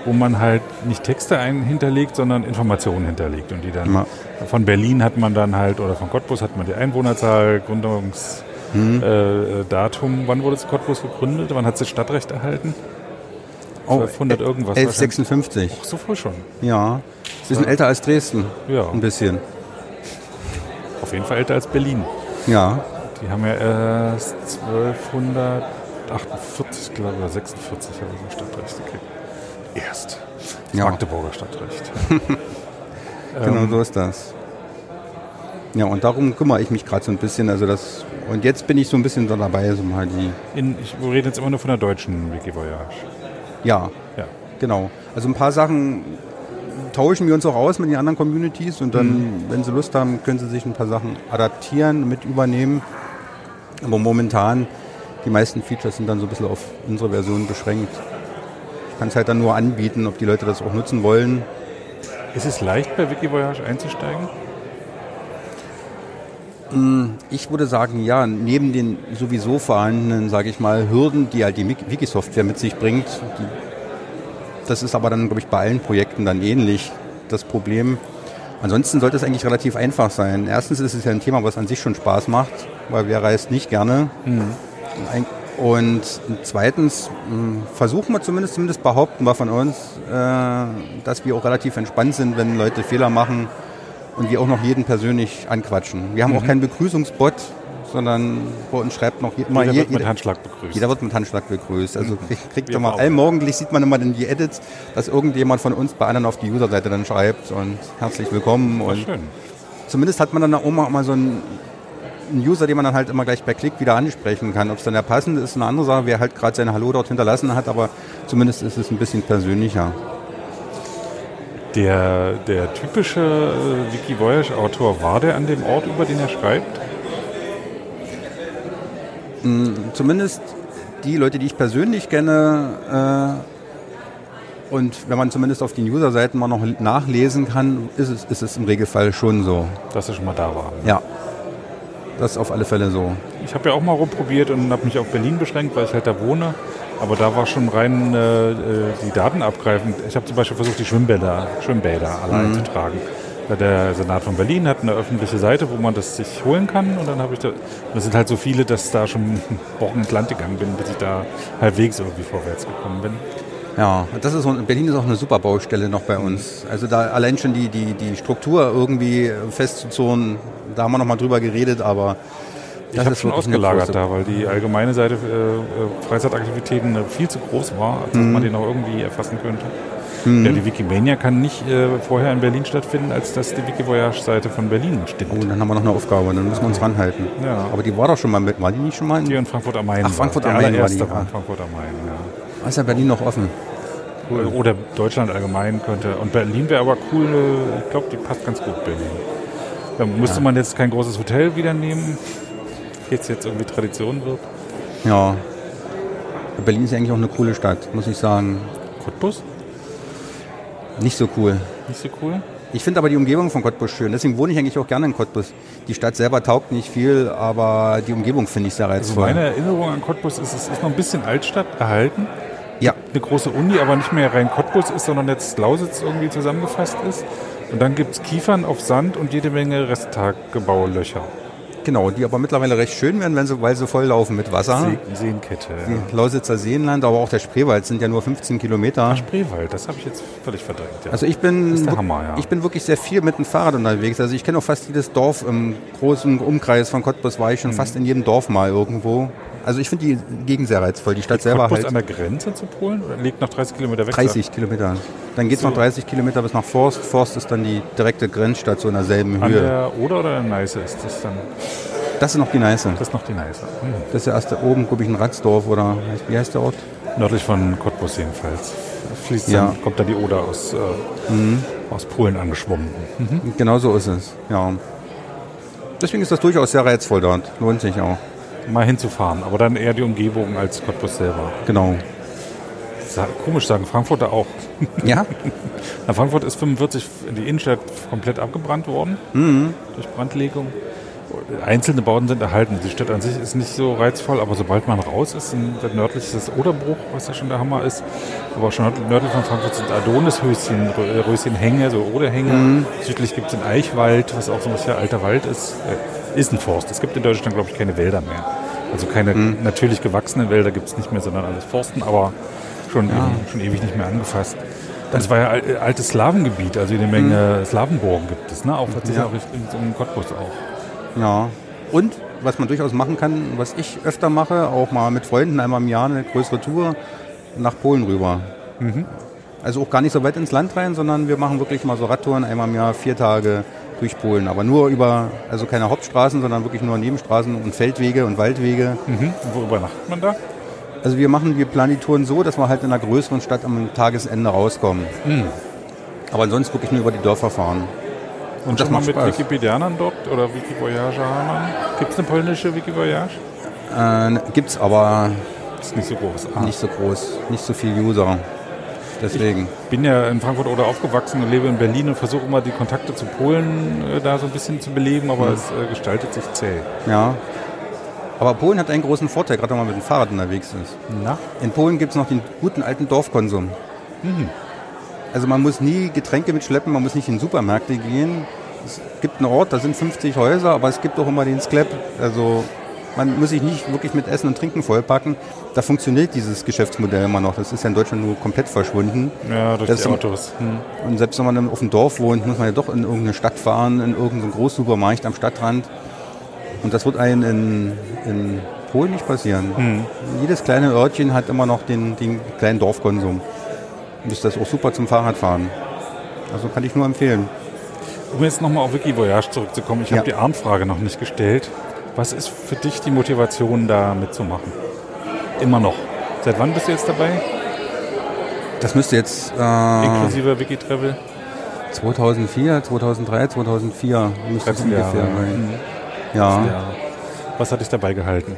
wo man halt nicht Texte ein hinterlegt, sondern Informationen hinterlegt. Und die dann ja. von Berlin hat man dann halt, oder von Cottbus hat man die Einwohnerzahl, Gründungs hm. äh, Datum. Wann wurde Cottbus gegründet? Wann hat sie Stadtrecht erhalten? Oh, 1200 irgendwas. 1156. Ach, so früh schon. Ja. Sie sind älter als Dresden. Ja. Ein bisschen. Auf jeden Fall älter als Berlin. Ja. Die haben ja erst 1248, glaube ich, oder 46 haben sie Stadtrecht gekriegt. Erst. Das ja. Magdeburger Stadtrecht. genau ähm, so ist das. Ja, und darum kümmere ich mich gerade so ein bisschen. Also das, und jetzt bin ich so ein bisschen so dabei, so mal die. In, ich rede jetzt immer nur von der deutschen Wikivoyage. Ja, ja, genau. Also ein paar Sachen tauschen wir uns auch aus mit den anderen Communities und dann, mhm. wenn sie Lust haben, können sie sich ein paar Sachen adaptieren, mit übernehmen. Aber momentan, die meisten Features sind dann so ein bisschen auf unsere Version beschränkt. Ich kann es halt dann nur anbieten, ob die Leute das auch nutzen wollen. Ist es leicht, bei Wikivoyage einzusteigen? Mm, ich würde sagen, ja, neben den sowieso vorhandenen, sage ich mal, Hürden, die halt die Wiki-Software mit sich bringt, die, das ist aber dann, glaube ich, bei allen Projekten dann ähnlich das Problem. Ansonsten sollte es eigentlich relativ einfach sein. Erstens ist es ja ein Thema, was an sich schon Spaß macht, weil wer reist nicht gerne. Mhm. Und zweitens mm, versuchen wir zumindest, zumindest behaupten wir von uns, äh, dass wir auch relativ entspannt sind, wenn Leute Fehler machen und wir auch noch jeden persönlich anquatschen. Wir haben mhm. auch keinen Begrüßungsbot, sondern bei uns schreibt noch immer jeder wird mit Handschlag begrüßt. Jeder wird mit Handschlag begrüßt. Also kriegt, kriegt immer allmorgendlich sieht man immer in die Edits, dass irgendjemand von uns bei anderen auf die Userseite dann schreibt und herzlich willkommen. und schön. Zumindest hat man dann auch mal so einen, einen User, den man dann halt immer gleich per Klick wieder ansprechen kann. Ob es dann der passende ist, eine andere Sache, wer halt gerade sein Hallo dort hinterlassen hat, aber zumindest ist es ein bisschen persönlicher. Der, der typische äh, Wiki Voyage Autor, war der an dem Ort, über den er schreibt? Mm, zumindest die Leute, die ich persönlich kenne, äh, und wenn man zumindest auf den User-Seiten mal noch nachlesen kann, ist es, ist es im Regelfall schon so. Dass er schon mal da war. Ja. Das ist auf alle Fälle so. Ich habe ja auch mal rumprobiert und habe mich auf Berlin beschränkt, weil ich halt da wohne. Aber da war schon rein äh, äh, die Daten abgreifend. Ich habe zum Beispiel versucht, die Schwimmbäder, Schwimmbäder allein mhm. zu tragen. Der Senat von Berlin hat eine öffentliche Seite, wo man das sich holen kann. Und dann habe ich da, das sind halt so viele, dass da schon Wochen ins Land gegangen bin, bis ich da halbwegs irgendwie vorwärts gekommen bin. Ja, das ist Berlin ist auch eine super Baustelle noch bei uns. Also da allein schon die, die, die Struktur irgendwie festzuzurren, da haben wir noch mal drüber geredet, aber ich habe schon ausgelagert da, weil die allgemeine Seite äh, äh Freizeitaktivitäten äh, viel zu groß war, als mhm. man den auch irgendwie erfassen könnte. Mhm. Ja, die Wikimania kann nicht äh, vorher in Berlin stattfinden, als dass die Wikivoyage-Seite von Berlin steht. Oh, dann haben wir noch eine Aufgabe, dann müssen wir uns ranhalten. Ja. Aber die war doch schon mal mit, war die nicht schon mal? In die in Frankfurt am Main. Ach, Frankfurt am Main war die. War Frankfurt am Main, ja. Ist ja Berlin noch offen. Cool. Oder Deutschland allgemein könnte. Und Berlin wäre aber cool, äh, ich glaube, die passt ganz gut, Berlin. Da müsste ja. man jetzt kein großes Hotel wieder nehmen jetzt, jetzt irgendwie Tradition wird. Ja. Berlin ist eigentlich auch eine coole Stadt, muss ich sagen. Cottbus? Nicht so cool. Nicht so cool? Ich finde aber die Umgebung von Cottbus schön. Deswegen wohne ich eigentlich auch gerne in Cottbus. Die Stadt selber taugt nicht viel, aber die Umgebung finde ich sehr also reizvoll. Also meine Erinnerung an Cottbus ist, es ist noch ein bisschen Altstadt erhalten. Ja. Eine große Uni, aber nicht mehr rein Cottbus ist, sondern jetzt Lausitz irgendwie zusammengefasst ist. Und dann gibt es Kiefern auf Sand und jede Menge Resttagebaulöcher. Genau, die aber mittlerweile recht schön werden, wenn sie, weil sie volllaufen mit Wasser. See, Seenkette. Ja. Die Lausitzer Seenland, aber auch der Spreewald sind ja nur 15 Kilometer. Ach, Spreewald, das habe ich jetzt völlig verdrängt. Ja. Also ich bin, Hammer, ja. ich bin wirklich sehr viel mit dem Fahrrad unterwegs. Also ich kenne auch fast jedes Dorf im großen Umkreis von Cottbus war ich schon mhm. fast in jedem Dorf mal irgendwo. Also ich finde die Gegend sehr reizvoll. Die Stadt liegt selber halt. an der Grenze zu Polen oder liegt noch 30 Kilometer weg? 30 Kilometer. Dann geht es so. noch 30 Kilometer bis nach Forst. Forst ist dann die direkte Grenzstation in derselben Höhe. An der Oder oder der Neiße ist das dann? Das ist noch die Neiße. Das ist noch die Neiße. Hm. Das ist ja erst oben, glaube ich, in Ratsdorf oder wie heißt der Ort? Nördlich von Cottbus jedenfalls. Fließt ja. dann, kommt da die Oder aus, äh, mhm. aus Polen angeschwommen. Mhm. Genau so ist es, ja. Deswegen ist das durchaus sehr reizvoll dort. Lohnt sich auch. Mal hinzufahren, aber dann eher die Umgebung als Cottbus selber. Genau. Komisch sagen, Frankfurt auch. Ja. Na, Frankfurt ist 45 in die Innenstadt komplett abgebrannt worden mhm. durch Brandlegung einzelne Bauten sind erhalten. Die Stadt an sich ist nicht so reizvoll, aber sobald man raus ist, nördlich ist das Oderbruch, was ja schon der Hammer ist, aber auch schon nördlich von Frankfurt sind Adonishöschen, Röschenhänge, so Oderhänge. Mhm. Südlich gibt es den Eichwald, was auch so ein bisschen alter Wald ist. Äh, ist ein Forst. Es gibt in Deutschland, glaube ich, keine Wälder mehr. Also keine mhm. natürlich gewachsenen Wälder gibt es nicht mehr, sondern alles Forsten, aber schon, ja. ewig, schon ewig nicht mehr angefasst. Das war ja altes Slawengebiet, also eine Menge mhm. Slawenburgen gibt es, ne? auch tatsächlich ja. auch in, in Cottbus auch. Ja. Und was man durchaus machen kann, was ich öfter mache, auch mal mit Freunden einmal im Jahr eine größere Tour nach Polen rüber. Mhm. Also auch gar nicht so weit ins Land rein, sondern wir machen wirklich mal so Radtouren einmal im Jahr, vier Tage durch Polen. Aber nur über, also keine Hauptstraßen, sondern wirklich nur Nebenstraßen und Feldwege und Waldwege. Mhm. Wo übernachtet man da? Also wir machen, wir planen die Touren so, dass wir halt in einer größeren Stadt am Tagesende rauskommen. Mhm. Aber ansonsten wirklich nur über die Dörfer fahren. Und das macht mit Spaß. Wikipedianern dort oder Wikivoyagerern? Gibt es eine polnische Wikivoyage? Äh, es, aber ist nicht so groß. Ah. Nicht so groß, nicht so viel User. Deswegen. Ich bin ja in Frankfurt oder aufgewachsen und lebe in Berlin und versuche immer die Kontakte zu Polen äh, da so ein bisschen zu beleben, aber mhm. es äh, gestaltet sich zäh. Ja. Aber Polen hat einen großen Vorteil, gerade wenn man mit dem Fahrrad unterwegs ist. Na? In Polen gibt es noch den guten alten Dorfkonsum. Mhm. Also man muss nie Getränke mitschleppen, man muss nicht in Supermärkte gehen. Es gibt einen Ort, da sind 50 Häuser, aber es gibt auch immer den Sklep. Also man muss sich nicht wirklich mit Essen und Trinken vollpacken. Da funktioniert dieses Geschäftsmodell immer noch. Das ist ja in Deutschland nur komplett verschwunden. Ja, durch das die Autos. Hm. Und selbst wenn man auf dem Dorf wohnt, muss man ja doch in irgendeine Stadt fahren, in irgendeinen Großsupermarkt am Stadtrand. Und das wird einem in, in Polen nicht passieren. Hm. Jedes kleine Örtchen hat immer noch den, den kleinen Dorfkonsum ist das auch super zum Fahrradfahren. Also kann ich nur empfehlen. Um jetzt nochmal auf Wikivoyage zurückzukommen, ich ja. habe die Armfrage noch nicht gestellt. Was ist für dich die Motivation, da mitzumachen? Immer noch. Seit wann bist du jetzt dabei? Das müsste jetzt... Äh, Inklusive Wikitravel? 2004, 2003, 2004 müsste es ungefähr sein. Mhm. Ja. Was hat dich dabei gehalten?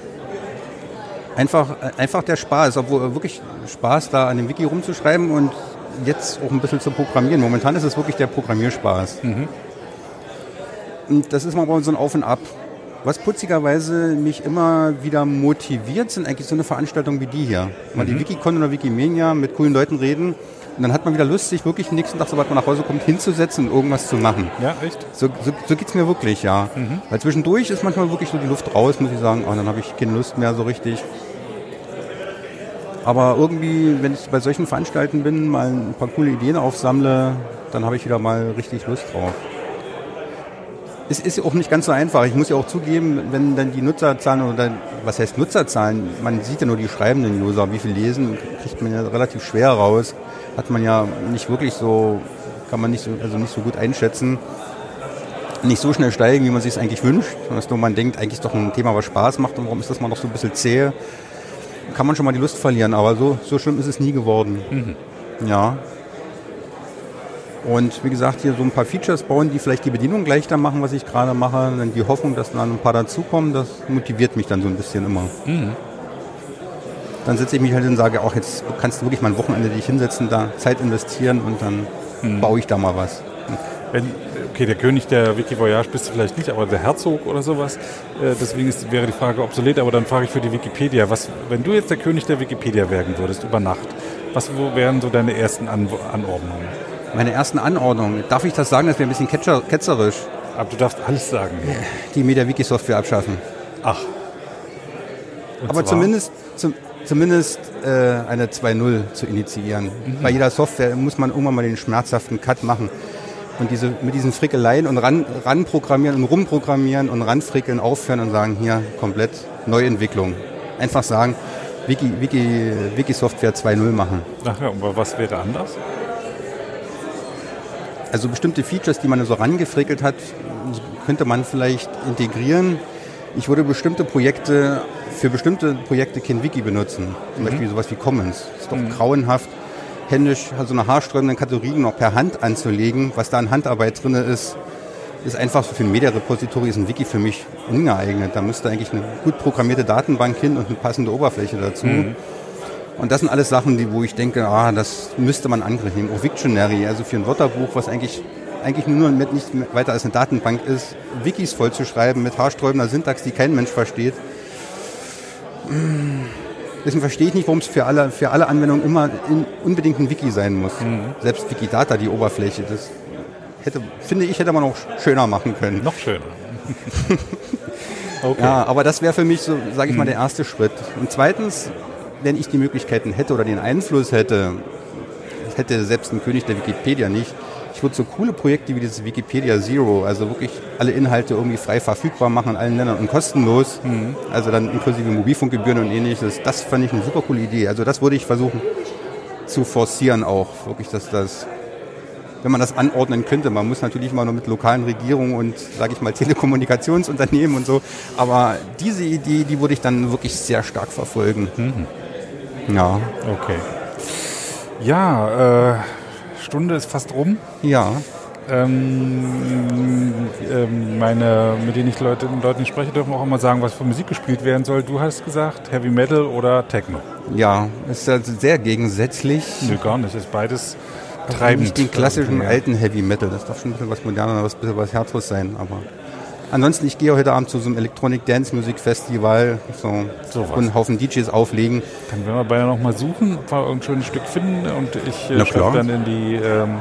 einfach, einfach der Spaß, obwohl wirklich Spaß da an dem Wiki rumzuschreiben und jetzt auch ein bisschen zu programmieren. Momentan ist es wirklich der Programmierspaß. Mhm. Und das ist mal so ein Auf und Ab. Was putzigerweise mich immer wieder motiviert, sind eigentlich so eine Veranstaltung wie die hier. Mal mhm. die Wikicon oder Wikimania mit coolen Leuten reden. Und dann hat man wieder Lust, sich wirklich den nächsten Tag, sobald man nach Hause kommt, hinzusetzen und irgendwas zu machen. Ja, echt? So, so, so geht es mir wirklich, ja. Mhm. Weil zwischendurch ist manchmal wirklich so die Luft raus, muss ich sagen. Oh, dann habe ich keine Lust mehr so richtig. Aber irgendwie, wenn ich bei solchen Veranstaltungen bin, mal ein paar coole Ideen aufsammle, dann habe ich wieder mal richtig Lust drauf. Es ist auch nicht ganz so einfach. Ich muss ja auch zugeben, wenn dann die Nutzerzahlen oder was heißt Nutzerzahlen, man sieht ja nur die schreibenden User, wie viel lesen, kriegt man ja relativ schwer raus. Hat man ja nicht wirklich so, kann man nicht so, also nicht so gut einschätzen. Nicht so schnell steigen, wie man sich es eigentlich wünscht. Dass nur man denkt, eigentlich ist doch ein Thema, was Spaß macht und warum ist das mal noch so ein bisschen zäh kann man schon mal die Lust verlieren, aber so, so schlimm ist es nie geworden. Mhm. Ja. Und wie gesagt, hier so ein paar Features bauen, die vielleicht die Bedienung leichter machen, was ich gerade mache. Dann die Hoffnung, dass dann ein paar dazukommen, das motiviert mich dann so ein bisschen immer. Mhm. Dann setze ich mich halt und sage, auch jetzt kannst du wirklich mal ein Wochenende dich hinsetzen, da Zeit investieren und dann mhm. baue ich da mal was. Wenn, okay, der König der Wikivoyage bist du vielleicht nicht, aber der Herzog oder sowas. Äh, deswegen ist, wäre die Frage obsolet, aber dann frage ich für die Wikipedia, was, wenn du jetzt der König der Wikipedia werden würdest über Nacht, was wo wären so deine ersten An Anordnungen? Meine ersten Anordnungen. Darf ich das sagen? Das wäre ein bisschen ketzer, ketzerisch. Aber du darfst alles sagen. Die MediaWiki-Software abschaffen. Ach. Und Aber zwar? zumindest, zum, zumindest äh, eine 2.0 zu initiieren. Mhm. Bei jeder Software muss man irgendwann mal den schmerzhaften Cut machen. Und diese, mit diesen Frickeleien und ran, ranprogrammieren und rumprogrammieren und ranfrickeln aufhören und sagen, hier komplett Neuentwicklung. Einfach sagen, Wiki, Wiki, Wiki Software 2.0 machen. Ach ja, aber was wäre anders? Also bestimmte Features, die man so rangefrickelt hat, könnte man vielleicht integrieren. Ich würde bestimmte Projekte, für bestimmte Projekte kein Wiki benutzen. Zum Beispiel sowas wie Commons. Ist doch grauenhaft, händisch so eine haarsträubenden Kategorien noch per Hand anzulegen. Was da an Handarbeit drin ist, ist einfach für ein Media-Repository ist ein Wiki für mich ungeeignet. Da müsste eigentlich eine gut programmierte Datenbank hin und eine passende Oberfläche dazu. Und das sind alles Sachen, die, wo ich denke, ah, das müsste man nehmen. Auch Wiktionary, also für ein Wörterbuch, was eigentlich, eigentlich nur mit nicht weiter als eine Datenbank ist, Wikis vollzuschreiben mit haarsträubender Syntax, die kein Mensch versteht. Deswegen verstehe ich nicht, warum es für alle, für alle Anwendungen immer in, unbedingt ein Wiki sein muss. Selbst Wikidata, die Oberfläche, das hätte, finde ich, hätte man auch schöner machen können. Noch schöner. okay. Ja, aber das wäre für mich so, sage ich mal, der erste Schritt. Und zweitens, wenn ich die Möglichkeiten hätte oder den Einfluss hätte, hätte selbst ein König der Wikipedia nicht, ich würde so coole Projekte wie dieses Wikipedia Zero, also wirklich alle Inhalte irgendwie frei verfügbar machen in allen Ländern und kostenlos, also dann inklusive Mobilfunkgebühren und ähnliches, das fand ich eine super coole Idee. Also das würde ich versuchen zu forcieren auch, wirklich, dass das wenn man das anordnen könnte. Man muss natürlich immer nur mit lokalen Regierungen und, sage ich mal, Telekommunikationsunternehmen und so. Aber diese Idee, die würde ich dann wirklich sehr stark verfolgen. Ja, Okay. Ja, äh, Stunde ist fast rum. ja, Ähm, ähm, meine, mit denen ich Leute, mit Leuten spreche, dürfen auch immer sagen, was für Musik gespielt werden soll. Du hast gesagt, Heavy Metal oder Techno. ja. Ist ja sehr gegensätzlich. Nö, gar nicht. Ist beides treibend. Nicht den klassischen Ja. alten Heavy Metal. Das darf schon ein bisschen was moderner, was, bisschen was Herzlos sein. Aber ansonsten, ich gehe heute Abend zu so einem Electronic Dance Music Festival so, Sowas. und einen Haufen DJs auflegen. Dann werden wir beide noch mal suchen, ob wir irgendein schönes Stück finden und ich äh, schreibe dann in die, ähm,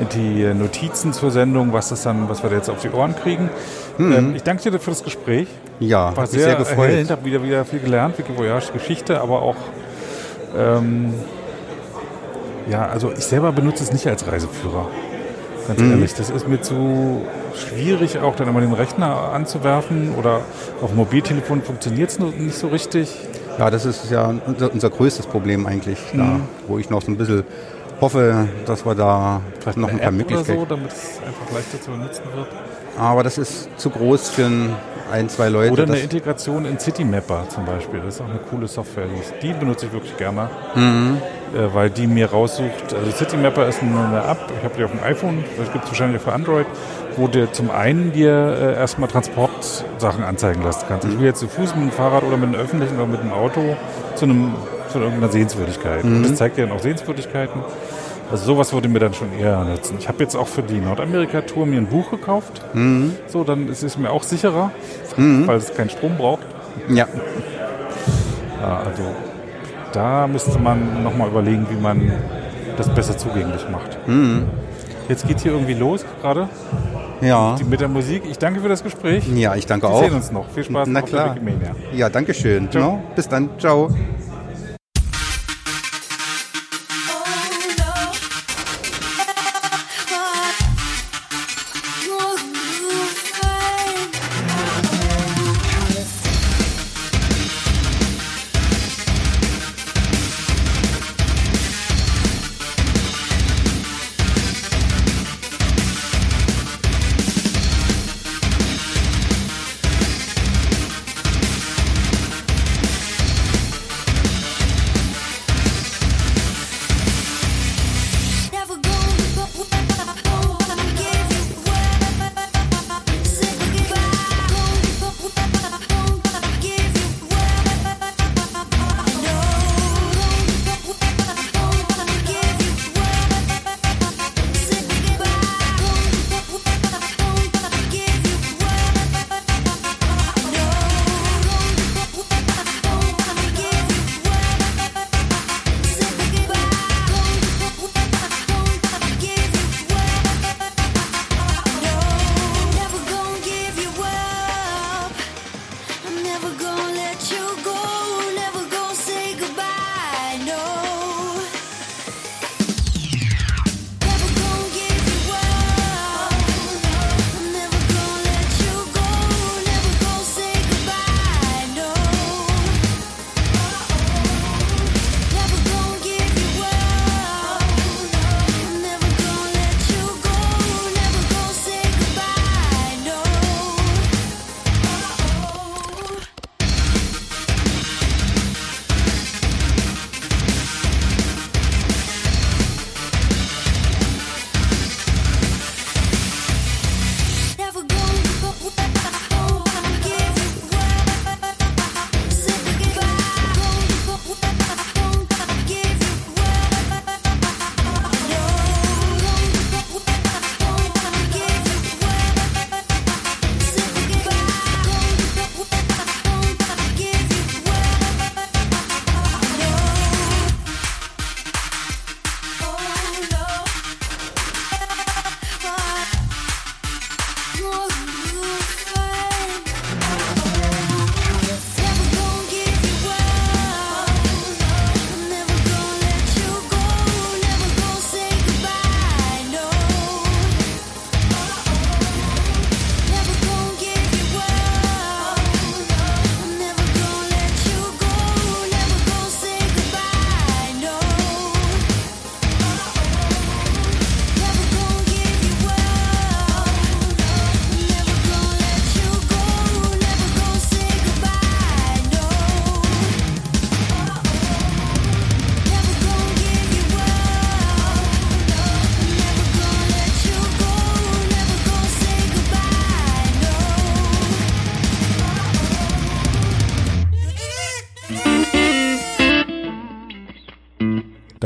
in die Notizen zur Sendung, was das dann, was wir da jetzt auf die Ohren kriegen. Ähm, ich danke dir für das Gespräch. Ja, War Mhm. sehr, sehr gefreut. erhellend, habe wieder, wieder viel gelernt, Wiki Voyage Geschichte, aber auch ähm, ja, also ich selber benutze es nicht als Reiseführer. Ganz Mhm. ehrlich, das ist mir zu schwierig, auch dann immer den Rechner anzuwerfen oder auf dem Mobiltelefon funktioniert es nicht so richtig. Ja, das ist ja unser, unser größtes Problem eigentlich, da, wo ich noch so ein bisschen hoffe, dass wir da Vielleicht noch ein paar App oder Möglichkeiten. so, damit es einfach leichter zu benutzen wird. Aber das ist zu groß für ein, ein zwei Leute. Oder eine das, Integration in Citymapper zum Beispiel. Das ist auch eine coole Software. Die benutze ich wirklich gerne, Mhm. Äh, weil die mir raussucht. Also Citymapper ist eine, App, ich habe die auf dem iPhone, das gibt es wahrscheinlich auch für Android, wo dir zum einen dir äh, erstmal Transportsachen anzeigen lassen kannst. Ich will jetzt zu Fuß mit dem Fahrrad oder mit einem öffentlichen oder mit einem Auto zu, einem, zu irgendeiner Sehenswürdigkeit. Und das zeigt dir dann auch Sehenswürdigkeiten. Also sowas würde mir dann schon eher nutzen. Ich habe jetzt auch für die Nordamerika-Tour mir ein Buch gekauft. So, dann ist es mir auch sicherer, weil es keinen Strom braucht. ja, Ja, also da müsste man nochmal überlegen, wie man das besser zugänglich macht. Jetzt geht hier irgendwie los gerade ja. mit der Musik. Ich danke für das Gespräch. Ja, ich danke Wir auch. sehen uns noch. Viel Spaß Na klar. Ja, danke schön. Ciao. No, bis dann. Ciao.